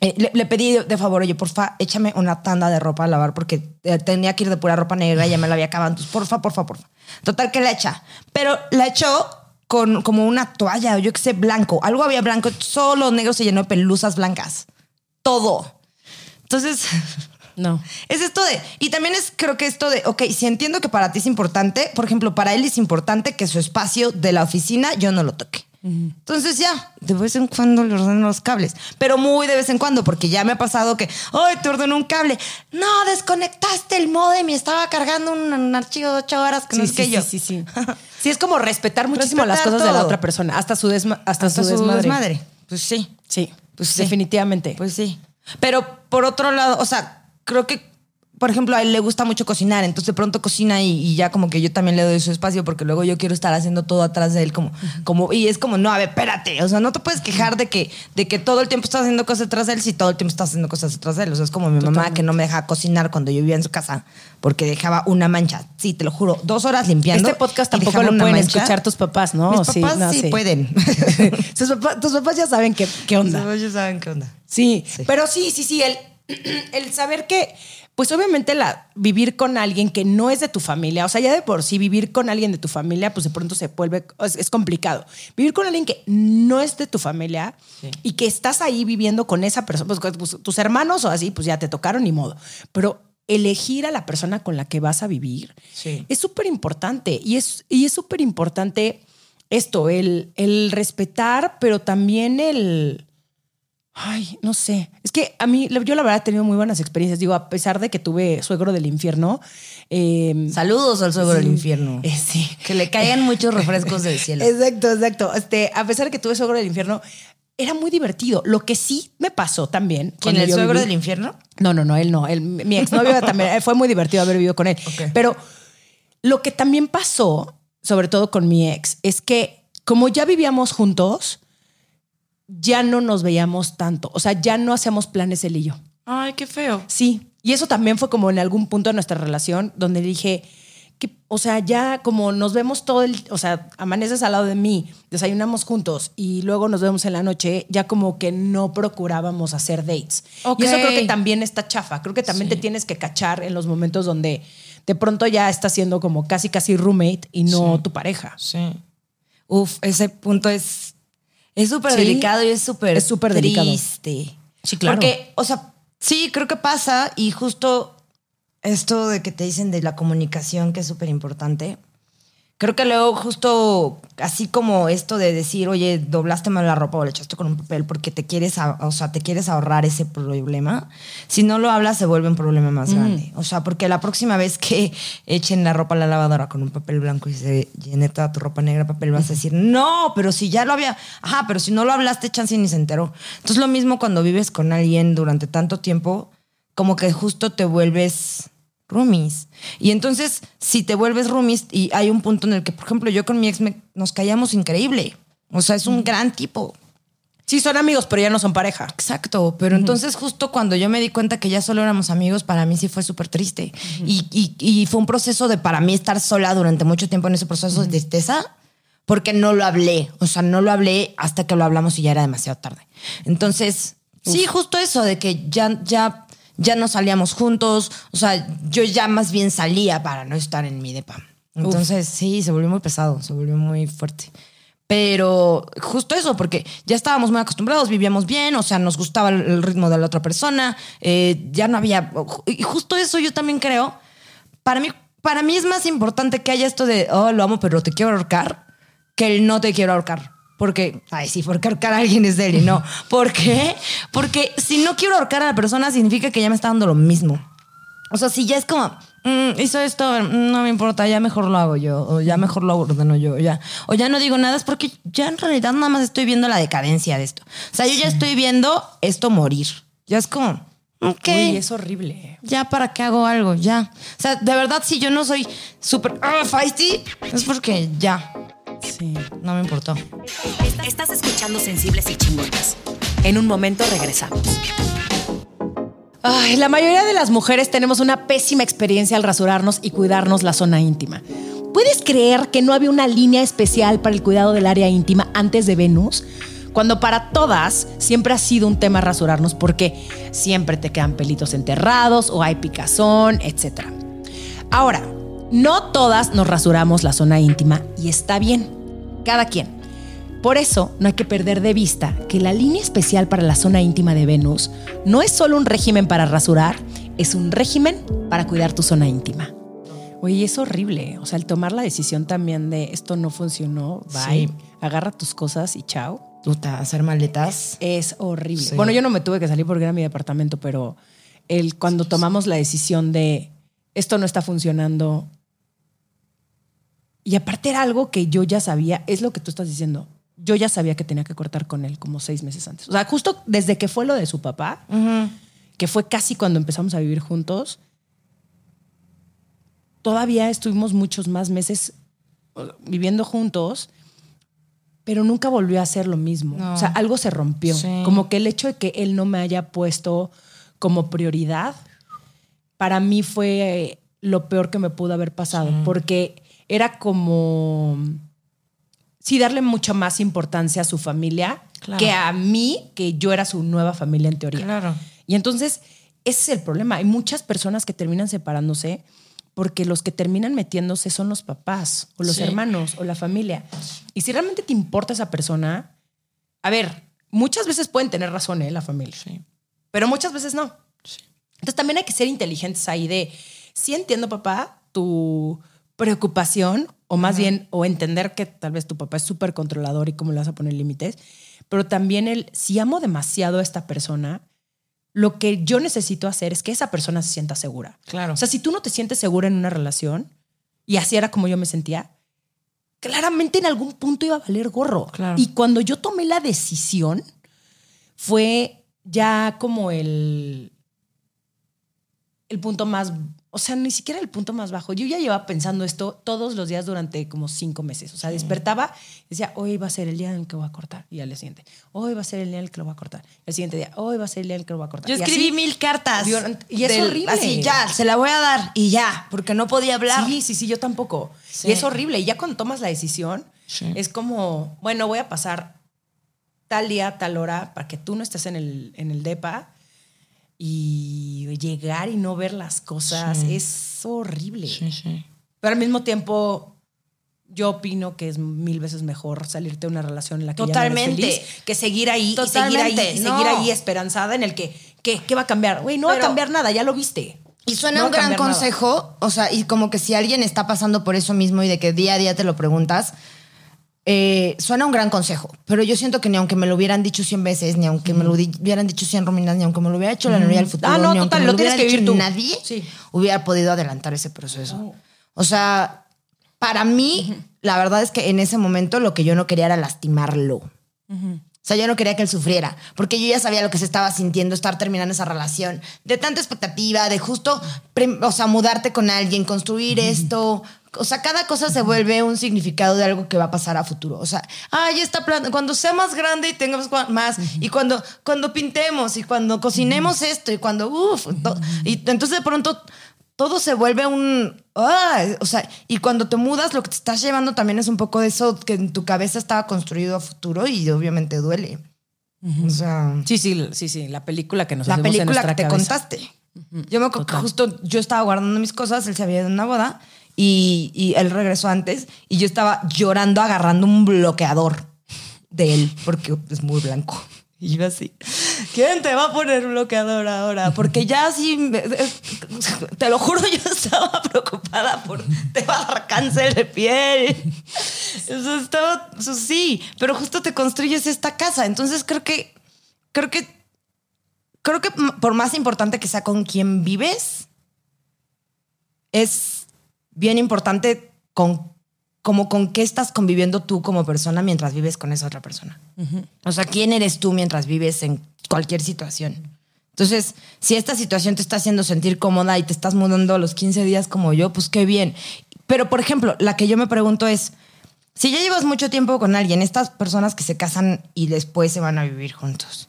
eh, le, le pedí de, de favor, oye, porfa, échame una tanda de ropa a lavar porque eh, tenía que ir de pura ropa negra y ya me la había acabado. Entonces, porfa, porfa, porfa. Total que la echa. Pero la echó con como una toalla, o yo qué sé, blanco. Algo había blanco, solo negro se llenó de pelusas blancas. Todo. Entonces, No. es esto de, y también es creo que esto de, ok, si entiendo que para ti es importante, por ejemplo, para él es importante que su espacio de la oficina yo no lo toque. Entonces ya, de vez en cuando le ordeno los cables, pero muy de vez en cuando, porque ya me ha pasado que, ay, te ordeno un cable. No, desconectaste el modem y estaba cargando un, un archivo de ocho horas que no Sí, es que sí, yo. sí, sí, sí. Sí, es como respetar muchísimo las cosas de la otra persona, hasta su, desma- hasta Hasta su desmadre. desmadre. Pues sí. Sí, Pues sí. definitivamente. Pues sí. Pero por otro lado, o sea, creo que, por ejemplo, a él le gusta mucho cocinar, entonces de pronto cocina y, y ya como que yo también le doy su espacio porque luego yo quiero estar haciendo todo atrás de él como, como y es como, no, a ver, espérate, o sea, no te puedes quejar de que, de que todo el tiempo estás haciendo cosas detrás de él si todo el tiempo estás haciendo cosas detrás de él. O sea, es como mi mamá que no me deja cocinar cuando yo vivía en su casa porque dejaba una mancha. Sí, te lo juro, dos horas limpiando. Este podcast tampoco dejaba lo pueden mancha. escuchar tus papás, ¿no? Mis papás no, sí, pueden. tus, papás, tus papás ya saben qué, qué onda. Ellos saben qué onda. Sí, Sí. pero sí, sí, sí, el, el saber que, pues obviamente la, vivir con alguien que no es de tu familia, o sea, ya de por sí vivir con alguien de tu familia, pues de pronto se vuelve, es, es complicado. Vivir con alguien que no es de tu familia y que estás ahí viviendo con esa persona, pues, pues, tus hermanos o así, pues ya te tocaron ni modo, pero elegir a la persona con la que vas a vivir Sí. es súper importante y es y es súper importante esto, el, el respetar, pero también el... Ay, no sé. Es que a mí, yo la verdad he tenido muy buenas experiencias. Digo, a pesar de que tuve suegro del infierno. eh, Saludos al suegro sí, del infierno. eh, sí. Que le caigan muchos refrescos del cielo. Exacto, exacto. Este, a pesar de que tuve suegro del infierno, era muy divertido. Lo que sí me pasó también. ¿Quién, el suegro viví- del infierno? no, no, no, él no. Él, mi exnovio también eh, fue muy divertido haber vivido con él. Pero lo que también pasó, sobre todo con mi ex, es que como ya vivíamos juntos, ya no nos veíamos tanto. O sea, ya no hacíamos planes él y yo. Ay, qué feo. Sí. Y eso también fue como en algún punto de nuestra relación donde dije, que, o sea, ya como nos vemos todo el, o sea, amaneces al lado de mí, desayunamos juntos y luego nos vemos en la noche, ya como que no procurábamos hacer dates. Y eso creo que también está chafa. Creo que también te tienes que cachar en los momentos donde de pronto ya estás siendo como casi, casi roommate y no tu pareja. Sí. Uf, ese punto es es súper delicado y es súper es súper triste. Sí, claro. Porque, o sea, sí, creo que pasa y justo esto de que te dicen de la comunicación, que es súper importante. Creo que luego justo así como esto de decir, oye, doblaste mal la ropa o le echaste con un papel porque te quieres, o sea, te quieres ahorrar ese problema. Si no lo hablas se vuelve un problema más grande. O sea, porque la próxima vez que echen la ropa a la lavadora con un papel blanco y se llene toda tu ropa negra papel, vas a decir, no, pero si ya lo había, ajá, pero si no lo hablaste, chance ni se enteró. Entonces lo mismo cuando vives con alguien durante tanto tiempo, como que justo te vuelves roomies. Y entonces, si te vuelves roomies y hay un punto en el que, por ejemplo, yo con mi ex nos callamos increíble. O sea, es un gran tipo. Sí, son amigos, pero ya no son pareja. Exacto, pero entonces justo cuando yo me di cuenta que ya solo éramos amigos, para mí sí fue súper triste. y, fue un proceso de para mí estar sola durante mucho tiempo en ese proceso de tristeza, porque no lo hablé. O sea, no lo hablé hasta que lo hablamos y ya era demasiado tarde. Entonces, sí, justo eso, de que ya, ya ya no salíamos juntos, o sea, yo ya más bien salía para no estar en mi depa. Entonces, sí, se volvió muy pesado, se volvió muy fuerte. Pero justo eso, porque ya estábamos muy acostumbrados, vivíamos bien, o sea, nos gustaba el ritmo de la otra persona, eh, ya no había... Y justo eso yo también creo, para mí, para mí es más importante que haya esto de, oh, lo amo, pero te quiero ahorcar, que el no te quiero ahorcar. Porque, ay, sí, porque ahorcar a alguien es y No. ¿Por qué? Porque si no quiero ahorcar a la persona, significa que ya me está dando lo mismo. O sea, si ya es como, mm, hizo esto, no me importa, ya mejor lo hago yo, o ya mejor lo ordeno yo, ya. O ya no digo nada, es porque ya en realidad nada más estoy viendo la decadencia de esto. O sea, yo ya estoy viendo esto morir. Ya es como, ok. Uy, es horrible. Ya para qué hago algo, ya. O sea, de verdad, si yo no soy súper uh, feisty, es porque ya. Sí. No me importó. Estás escuchando Sensibles y Chingonas. En un momento regresamos. Ay, la mayoría de las mujeres tenemos una pésima experiencia al rasurarnos y cuidarnos la zona íntima. ¿Puedes creer que no había una línea especial para el cuidado del área íntima antes de Venus? Cuando para todas siempre ha sido un tema rasurarnos porque siempre te quedan pelitos enterrados o hay picazón, etc. Ahora, no todas nos rasuramos la zona íntima y está bien, cada quien. Por eso no hay que perder de vista que la línea especial para la zona íntima de Venus no es solo un régimen para rasurar, es un régimen para cuidar tu zona íntima. Oye, es horrible. O sea, el tomar la decisión también de esto no funcionó, bye, agarra tus cosas y chao. Puta, hacer maletas. Es horrible. Bueno, yo no me tuve que salir porque era mi departamento, pero el, cuando tomamos la decisión de esto no está funcionando, y aparte era algo que yo ya sabía, es lo que tú estás diciendo. Yo ya sabía que tenía que cortar con él como seis meses antes. O sea, justo desde que fue lo de su papá, que fue casi cuando empezamos a vivir juntos, todavía estuvimos muchos más meses viviendo juntos, pero nunca volvió a ser lo mismo. O sea, algo se rompió. Como que el hecho de que él no me haya puesto como prioridad, para mí fue lo peor que me pudo haber pasado, porque era como, sí, darle mucha más importancia a su familia que a mí, que yo era su nueva familia en teoría. Claro. Y entonces, ese es el problema. Hay muchas personas que terminan separándose porque los que terminan metiéndose son los papás o los hermanos o la familia. Y si realmente te importa esa persona, a ver, muchas veces pueden tener razón, ¿eh? La familia. Sí. Pero muchas veces no. Entonces también hay que ser inteligentes ahí de, sí entiendo, papá, tu preocupación o más bien o entender que tal vez tu papá es súper controlador y cómo le vas a poner límites, pero también el si amo demasiado a esta persona, lo que yo necesito hacer es que esa persona se sienta segura. Claro. O sea, si tú no te sientes segura en una relación y así era como yo me sentía, claramente en algún punto iba a valer gorro. Claro. Y cuando yo tomé la decisión fue ya como el el punto más o sea, ni siquiera el punto más bajo. Yo ya llevaba pensando esto todos los días durante como cinco meses. O sea, despertaba y decía, hoy va a ser el día en el que voy a cortar. Y al día siguiente, hoy va a ser el día en el que lo voy a cortar. El siguiente día, hoy va a ser el día en el que lo voy a cortar. Yo Y escribí así, mil cartas. Y es del- horrible. Así, ya, se la voy a dar y ya, porque no podía hablar. Sí, sí, sí, yo tampoco. Sí. Y es horrible. Y ya cuando tomas la decisión, Sí. es como, bueno, voy a pasar tal día, tal hora, para que tú no estés en el, en el DEPA y llegar y no ver las cosas. Sí. Es horrible. sí. Pero al mismo tiempo, yo opino que es mil veces mejor salirte de una relación en la que ya no eres Totalmente. feliz que seguir ahí y seguir ahí Totalmente, no. seguir ahí esperanzada en el que, ¿qué, qué va a cambiar? Güey, no va a cambiar nada, ya lo viste. Y suena No un gran nada. consejo, o sea, y como que si alguien está pasando por eso mismo y de que día a día te lo preguntas, eh, suena un gran consejo, pero yo siento que ni aunque me lo hubieran dicho 100 veces, ni aunque me lo hubieran dicho 100 rominas, ni aunque me lo hubiera hecho la novia del futuro, Ah, no, ni aunque total, me lo lo hubiera que vivir dicho tú. nadie, Sí. hubiera podido adelantar ese proceso. O sea, para mí, la verdad es que en ese momento lo que yo no quería era lastimarlo. O sea, yo no quería que él sufriera, porque yo ya sabía lo que se estaba sintiendo estar terminando esa relación, de tanta expectativa, de justo, o sea, mudarte con alguien, construir esto. O sea, cada cosa se vuelve un significado de algo que va a pasar a futuro. O sea, ay, esta planta, cuando sea más grande y tengamos más, y cuando, cuando pintemos, y cuando cocinemos esto, y cuando, uff, y entonces de pronto todo se vuelve un... ah, o sea, y cuando te mudas, lo que te estás llevando también es un poco de eso que en tu cabeza estaba construido a futuro y obviamente duele. O sea, Sí, sí, sí, sí, la película que nos la en película que te cabeza. contaste. Yo me acuerdo que justo yo estaba guardando mis cosas, él se había ido a una boda y, y él regresó antes y yo estaba llorando agarrando un bloqueador de él porque es muy blanco. Y yo así, ¿quién te va a poner bloqueador ahora? Porque ya así, te lo juro, yo estaba preocupada por, te va a dar cáncer de piel. Eso estaba, eso sí, pero justo te construyes esta casa. Entonces creo que, creo que creo que por más importante que sea con quien vives, es bien importante con como con qué estás conviviendo tú como persona mientras vives con esa otra persona. O sea, ¿quién eres tú mientras vives en cualquier situación? Entonces, si esta situación te está haciendo sentir cómoda y te estás mudando los 15 días como yo, pues qué bien. Pero, por ejemplo, la que yo me pregunto es, si ya llevas mucho tiempo con alguien, estas personas que se casan y después se van a vivir juntos,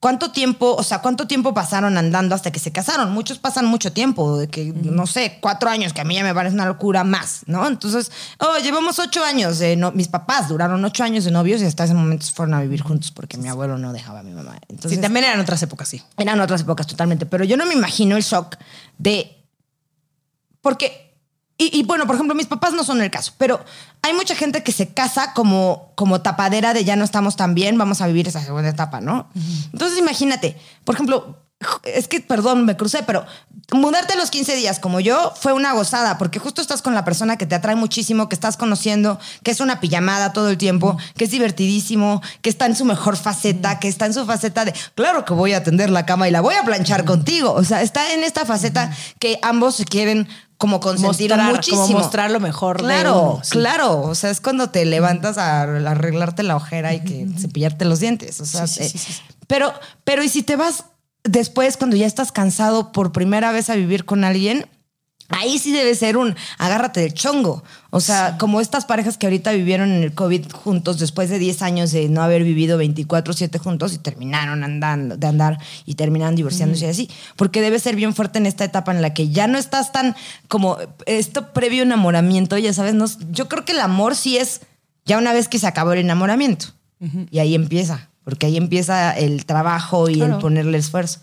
¿cuánto tiempo, o sea, cuánto tiempo pasaron andando hasta que se casaron? Muchos pasan mucho tiempo, de que, no sé, cuatro años, que a mí ya me parece una locura más, ¿no? Entonces, oh, llevamos ocho años de no, mis papás duraron ocho años de novios y hasta ese momento se fueron a vivir juntos porque mi abuelo no dejaba a mi mamá. Entonces, Sí, también eran otras épocas, sí. eran otras épocas totalmente, pero yo no me imagino el shock de... Porque, y, y bueno, por ejemplo, mis papás no son el caso, pero hay mucha gente que se casa como, como tapadera de ya no estamos tan bien, vamos a vivir esa segunda etapa, ¿no? Entonces imagínate, por ejemplo, es que, perdón, me crucé, pero mudarte a los 15 días como yo fue una gozada, porque justo estás con la persona que te atrae muchísimo, que estás conociendo, que es una pijamada todo el tiempo, que es divertidísimo, que está en su mejor faceta, que está en su faceta de, claro que voy a tender la cama y la voy a planchar contigo. O sea, está en esta faceta que ambos se quieren como consentir muchísimo. como mostrar lo mejor Claro, sí. claro. O sea, es cuando te levantas a arreglarte la ojera y que cepillarte los dientes. O sea, Sí, sí, eh, sí, sí. pero, pero, ¿y si te vas después, cuando ya estás cansado por primera vez a vivir con alguien? Ahí sí debe ser un agárrate del chongo. O sea, como estas parejas que ahorita vivieron en el COVID juntos después de 10 años de no haber vivido 24-7 juntos y terminaron andando, de andar y terminaron divorciándose y así. Porque debe ser bien fuerte en esta etapa en la que ya no estás tan como esto previo enamoramiento, ya sabes. No, yo creo que el amor sí es ya una vez que se acabó el enamoramiento. Y ahí empieza, porque ahí empieza el trabajo y el Claro. ponerle esfuerzo.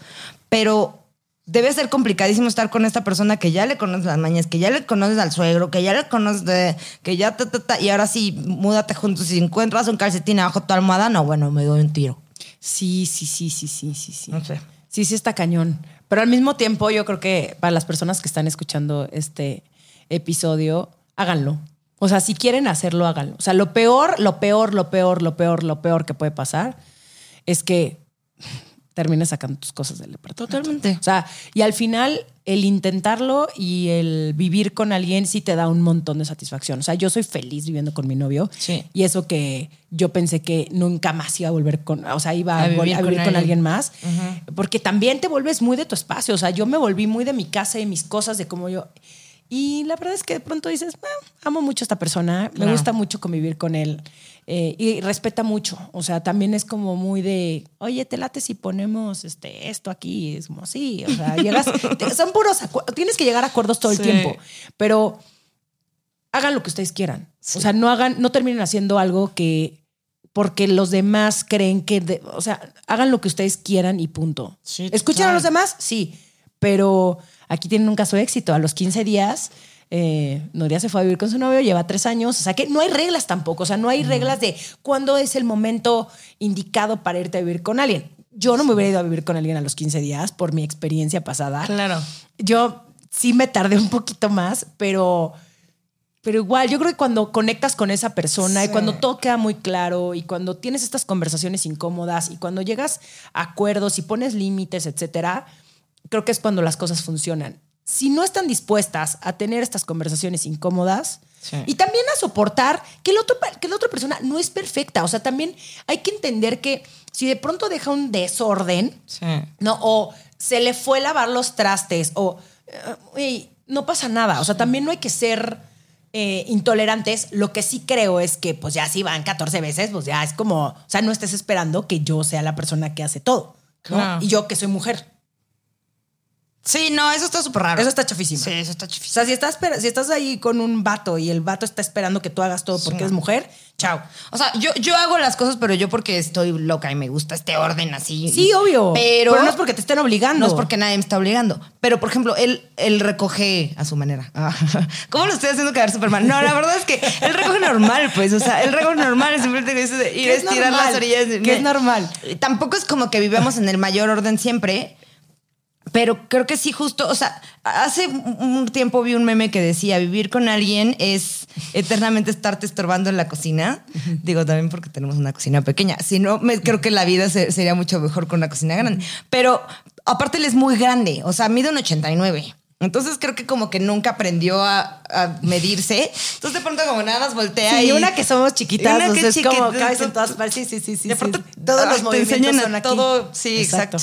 Pero debe ser complicadísimo estar con esta persona que ya le conoces las mañas, que ya le conoces al suegro, que ya le conoces, de- que ya ta, ta, ta, y ahora sí, múdate juntos. Si encuentras un calcetín abajo de tu almohada, no, bueno, me doy un tiro. Sí, sí, sí, sí, sí, sí, sí. No sé. Sí, sí está cañón. Pero al mismo tiempo, yo creo que para las personas que están escuchando este episodio, háganlo. O sea, si quieren hacerlo, háganlo. O sea, lo peor, lo peor, lo peor, lo peor, lo peor que puede pasar es que termines sacando tus cosas del departamento. Totalmente. O sea, y al final el intentarlo y el vivir con alguien sí te da un montón de satisfacción. O sea, yo soy feliz viviendo con mi novio. Sí. Y eso que yo pensé que nunca más iba a volver con, o sea, iba a, A vivir a con vivir con, alguien. alguien más. Porque también te vuelves muy de tu espacio. O sea, yo me volví muy de mi casa y mis cosas, de cómo yo. Y la verdad es que de pronto dices, "Ah, amo mucho a esta persona, me gusta mucho convivir con él. eh, y respeta mucho. O sea, también es como muy de, oye, te late si ponemos este, esto aquí. Es como, sí, o sea, llegas, te- son puros acuerdos. Tienes que llegar a acuerdos todo Sí. el tiempo. Pero hagan lo que ustedes quieran. O sea, no hagan, no terminen haciendo algo que porque los demás creen que, de- o sea, hagan lo que ustedes quieran y punto. Sí, ¿Escuchan a los demás? Sí, pero aquí tienen un caso de éxito. A los 15 días, eh, Nuria se fue a vivir con su novio, lleva tres años, o sea que no hay reglas tampoco, o sea, no hay reglas de cuándo es el momento indicado para irte a vivir con alguien. Yo no me hubiera ido a vivir con alguien a los 15 días por mi experiencia pasada. Claro. Yo sí me tardé un poquito más, pero, pero igual, yo creo que cuando conectas con esa persona y cuando todo queda muy claro y cuando tienes estas conversaciones incómodas y cuando llegas a acuerdos y pones límites, etcétera, creo que es cuando las cosas funcionan. Si no están dispuestas a tener estas conversaciones incómodas Sí. y también a soportar que, el otro, que la otra persona no es perfecta, o sea, también hay que entender que si de pronto deja un desorden, Sí. ¿no? O se le fue lavar los trastes, o eh, no pasa nada. O sea, también no hay que ser eh, intolerantes. Lo que sí creo es que, pues ya si van 14 veces, pues ya es como, o sea, no estés esperando que yo sea la persona que hace todo, ¿no? Claro. Y yo que soy mujer. Sí, no, eso está súper raro. Eso está chafísimo. Sí, eso está O chifísimo. sea, si estás, si estás ahí con un vato y el vato está esperando que tú hagas todo porque Sí. eres mujer, chao. O sea, yo, yo hago las cosas, pero yo porque estoy loca y me gusta este orden así. Sí, obvio. Pero, no es porque te estén obligando. No es porque nadie me está obligando. Pero, por ejemplo, él, él recoge a su manera. Ah, ¿Cómo lo estoy haciendo quedar súper mal? No, la verdad es que él recoge normal, pues. O sea, él recoge normal. Simplemente dice ir a estirar normal, las orillas. que es normal. Tampoco es como que vivamos en el mayor orden siempre. Pero creo que sí, justo, o sea, hace un tiempo vi un meme que decía, vivir con alguien es eternamente estarte estorbando en la cocina. Digo, también porque tenemos una cocina pequeña. Si no, me, creo que la vida se- sería mucho mejor con una cocina grande. Pero aparte él es muy grande, o sea, mide un 89. Entonces creo que como que nunca aprendió a, a medirse. Entonces de pronto como nada más voltea Sí, y... una que somos chiquitas, Una que es como cabes en todas partes. Sí, sí, sí, sí. y aparte, sí. todos ah, los te movimientos enseñan son a aquí. todo. Sí, exacto.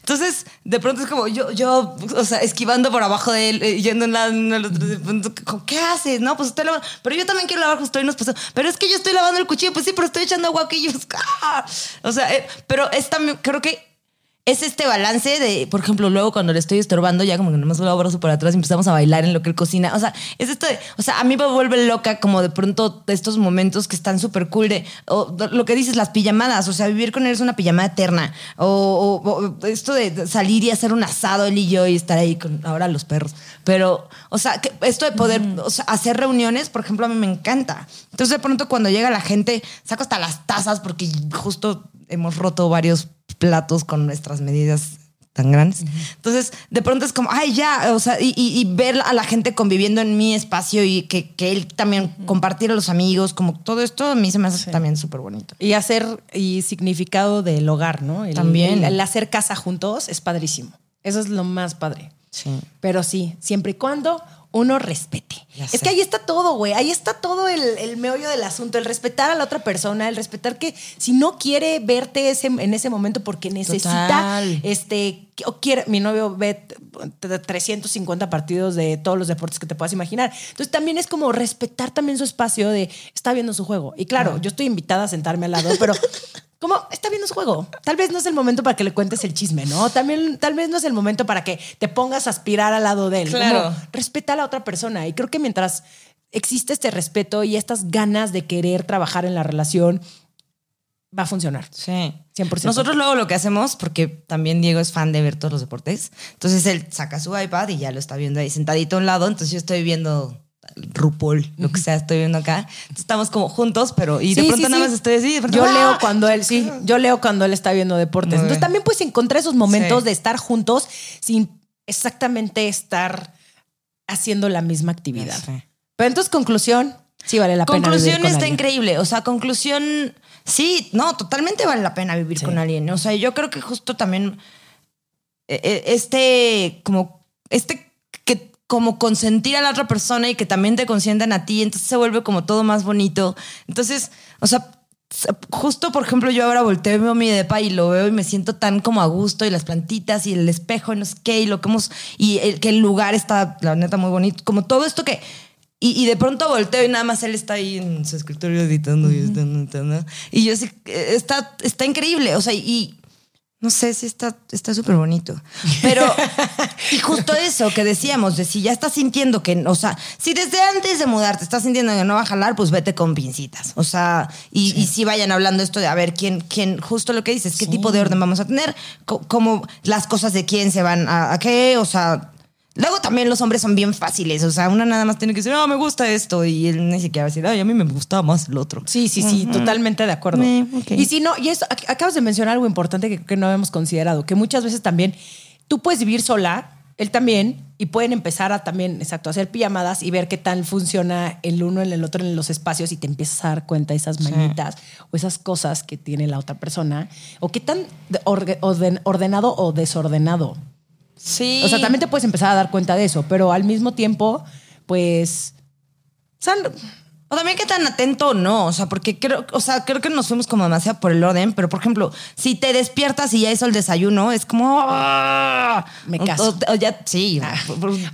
Entonces, de pronto es como yo, yo, o sea, esquivando por abajo de él, eh, yendo de un lado en el otro. de pronto, ¿Qué haces? No, pues estoy lavando. Pero yo también quiero lavar justo y nos pasó. Pero es que yo estoy lavando el cuchillo. Pues sí, pero estoy echando agua aquí. y yo, ¡ah! O sea, eh, pero es también, creo que es este balance de, por ejemplo, luego cuando le estoy estorbando, ya como que nomás lo abrazo por atrás y empezamos a bailar en lo que él cocina. O sea, es esto de, o sea, a mí me vuelve loca como de pronto estos momentos que están súper cool de, o lo que dices, las pijamadas, o sea, vivir con él es una pijamada eterna. O, o- o esto de salir y hacer un asado él y yo y estar ahí con ahora los perros. Pero, o sea, que esto de poder o sea, hacer reuniones, por ejemplo, a mí me encanta. Entonces, de pronto cuando llega la gente, saco hasta las tazas porque justo hemos roto varios platos con nuestras medidas tan grandes. Entonces, de pronto es como, ay, ya, o sea, y, y- y ver a la gente conviviendo en mi espacio y que, que él también compartir a los amigos, como todo esto a mí se me hace también súper bonito. Y hacer y significado del hogar, ¿no? El- También. El, el hacer casa juntos es padrísimo. Eso es lo más padre. Sí. Pero sí, siempre y cuando uno respete. Es que ahí está todo, güey. Ahí está todo el, el meollo del asunto. El respetar a la otra persona, el respetar que si no quiere verte ese, en ese momento porque necesita, Total. este, o quiere, mi novio ve t- 350 partidos de todos los deportes que te puedas imaginar. Entonces también es como respetar también su espacio de, está viendo su juego. Y claro, yo estoy invitada a sentarme al lado, pero... Como está viendo su juego. Tal vez no es el momento para que le cuentes el chisme, ¿no? También, tal vez no es el momento para que te pongas a aspirar al lado de él. Claro. Como, respeta la otra persona. Y creo que mientras existe este respeto y estas ganas de querer trabajar en la relación, va a funcionar. Sí. 100%. Nosotros luego lo que hacemos, porque también Diego es fan de ver todos los deportes, entonces él saca su iPad y ya lo está viendo ahí sentadito a un lado, entonces yo estoy viendo RuPaul, lo que sea, estoy viendo acá. Entonces estamos como juntos, pero y de pronto sí, nada sí. más estoy así. Yo ¡ah! leo cuando él, sí, yo leo cuando él está viendo deportes. Entonces también puedes encontrar esos momentos de estar juntos sin exactamente estar haciendo la misma actividad. Sí. Pero entonces, conclusión, sí vale la pena. vivir Conclusión con está alguien. increíble. O sea, conclusión, Sí, no, totalmente vale la pena vivir con alguien. O sea, yo creo que justo también eh, eh, este, como, este que como consentir a la otra persona y que también te consientan a ti, entonces se vuelve como todo más bonito. Entonces, o sea, justo por ejemplo yo ahora volteo y veo mi depa y lo veo y me siento tan como a gusto y las plantitas y el espejo y no sé qué y lo que hemos y el, que el lugar está la neta muy bonito como todo esto que y, de pronto volteo y nada más él está ahí en su escritorio editando y editando. Y yo sí, está, está increíble. O sea, y no sé si está está súper bonito. Pero, y justo eso que decíamos, de si ya estás sintiendo que, o sea, si desde antes de mudarte estás sintiendo que no va a jalar, pues vete con pincitas. O sea, y, si vayan hablando esto de a ver quién, quién, justo lo que dices, qué tipo de orden vamos a tener, cómo las cosas de quién se van a, a qué, o sea Luego también los hombres son bien fáciles, o sea, una nada más tiene que decir, no, me gusta esto, y él ni siquiera va a decir, ay, a mí me gustaba más el otro. Sí, sí, sí, totalmente de acuerdo. Y si no, y eso, acabas de mencionar algo importante que, que no habíamos considerado, que muchas veces también tú puedes vivir sola, él también, y pueden empezar a también, exacto, hacer pijamadas y ver qué tal funciona el uno en el otro en los espacios y te empiezas a dar cuenta de esas manitas o esas cosas que tiene la otra persona, o qué tan ordenado o desordenado Sí. O sea, también te puedes empezar a dar cuenta de eso, pero al mismo tiempo, pues. O también qué tan atento o no, o sea, porque creo, o sea, creo que nos fuimos como demasiado por el orden, pero por ejemplo, si te despiertas y ya hizo el desayuno, es como ¡ah! me caso. O, ya sí, ah,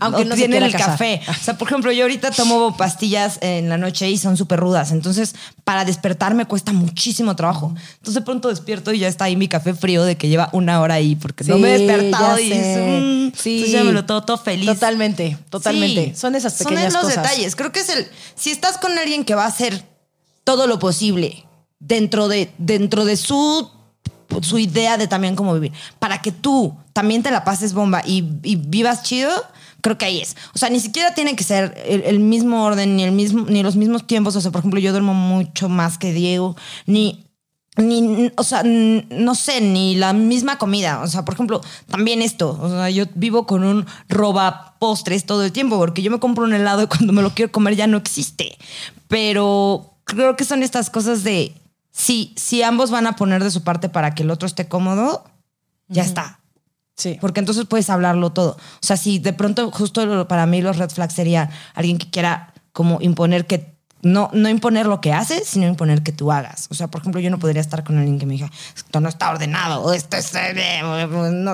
aunque no tiene el café. O sea, por ejemplo, yo ahorita tomo pastillas en la noche y son súper rudas, entonces para despertar me cuesta muchísimo trabajo. Entonces de pronto despierto y ya está ahí mi café frío de que lleva una hora ahí porque no me he despertado y mm", sí, ya me lo todo, feliz. Totalmente, totalmente. son esas pequeñas son los detalles. Creo que es el si estás con alguien que va a hacer todo lo posible dentro de, dentro de su, su idea de también cómo vivir, para que tú también te la pases bomba y, vivas chido, creo que ahí es. O sea, ni siquiera tiene que ser el, mismo orden, ni, el mismo, ni los mismos tiempos. O sea, por ejemplo, yo duermo mucho más que Diego, ni ni, o sea, no sé, ni la misma comida. O sea, por ejemplo, también esto. O sea, yo vivo con un roba postres todo el tiempo porque yo me compro un helado y cuando me lo quiero comer ya no existe. Pero creo que son estas cosas de si, si ambos van a poner de su parte para que el otro esté cómodo, ya está. Sí. Porque entonces puedes hablarlo todo. O sea, si de pronto, justo para mí los red flags sería alguien que quiera como imponer que no, no imponer lo que haces, sino imponer que tú hagas. O sea, por ejemplo, yo no podría estar con alguien que me diga, esto no está ordenado, esto es, eh,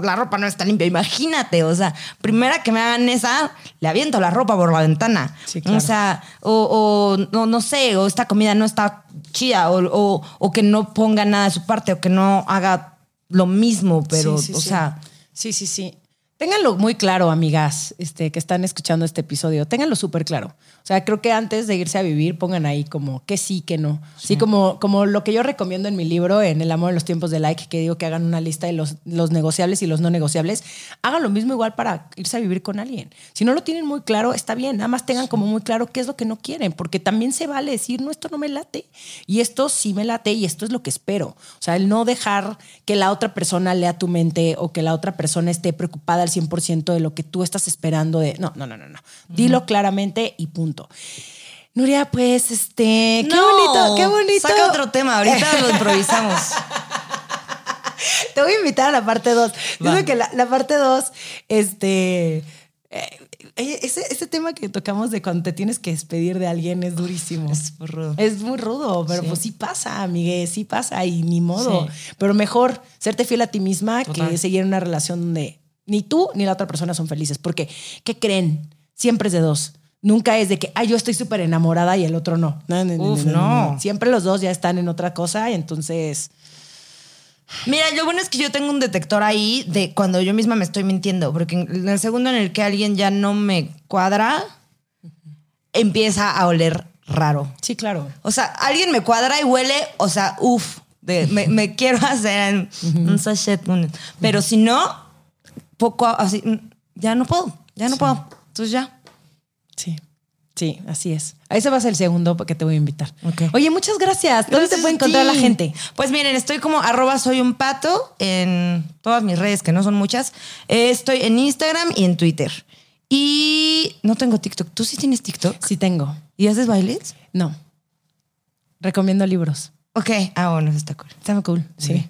la ropa no está limpia. Imagínate, o sea, primera que me hagan esa, le aviento la ropa por la ventana. O sea, o, no, no, sé, o esta comida no está chida, o, o, que no ponga nada de su parte, o que no haga lo mismo, pero, o sea... Sí, sí, sí. Ténganlo muy claro, amigas, este, que están escuchando este episodio. Ténganlo súper claro. O sea, creo que antes de irse a vivir, pongan ahí como que sí, que no. Sí, como, como lo que yo recomiendo en mi libro, en El amor en los tiempos de like, que digo que hagan una lista de los, los negociables y los no negociables. Hagan lo mismo igual para irse a vivir con alguien. Si no lo tienen muy claro, está bien. Nada más tengan como muy claro qué es lo que no quieren, porque también se vale decir, no, esto no me late. Y esto sí me late y esto es lo que espero. O sea, el no dejar que la otra persona lea tu mente o que la otra persona esté preocupada al 100% de lo que tú estás esperando de... No, no, no, no. no. Dilo claramente y punto. Nuria, pues, este, qué bonito, qué bonito. Saca otro tema, ahorita lo improvisamos. Te voy a invitar a la parte 2. Digo que la, parte 2, este, eh, ese, ese, tema que tocamos de cuando te tienes que despedir de alguien es durísimo. Es muy rudo. Es muy rudo, pero pues sí pasa, amigue, sí pasa y ni modo. Pero mejor serte fiel a ti misma que seguir en una relación donde ni tú ni la otra persona son felices. Porque, ¿qué creen? Siempre es de dos. Nunca es de que, ay, yo estoy súper enamorada y el otro no. No, no, Uf, no, Siempre los dos ya están en otra cosa y entonces... Mira, lo bueno es que yo tengo un detector ahí de cuando yo misma me estoy mintiendo, porque en el segundo en el que alguien ya no me cuadra, empieza a oler raro. Sí, claro. O sea, alguien me cuadra y huele, o sea, uff, me, quiero hacer un sachet. Pero si no, poco así, ya no puedo, ya no puedo. Entonces ya. Sí. Sí, así es. A ese va a ser el segundo porque te voy a invitar. Oye, muchas gracias. ¿Dónde te puede encontrar la gente? Pues miren, estoy como arroba soy un pato en todas mis redes, que no son muchas. Estoy en Instagram y en Twitter. Y no tengo TikTok. ¿Tú sí tienes TikTok? Sí tengo. ¿Y haces bailes? No. Recomiendo libros. Ok. Ah, bueno, eso está cool. Está muy cool, sí.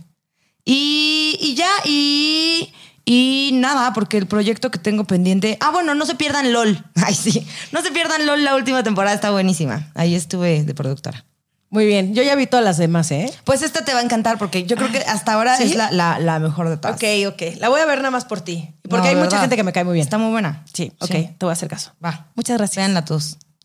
Y, y ya, y, y nada, porque el proyecto que tengo pendiente. Ah, bueno, no se pierdan LOL. Ay, sí. No se pierdan LOL, la última temporada está buenísima. Ahí estuve de productora. Muy bien. Yo ya vi todas las demás, ¿eh? Pues esta te va a encantar porque yo creo que hasta ahora ¿Sí? es la, la- la mejor de todas. Ok, ok. La voy a ver nada más por ti. Porque No, hay mucha gente que me cae muy bien. Está muy buena. Sí, ok. Sí. Te voy a hacer caso. Va. Muchas gracias. Véanla todos.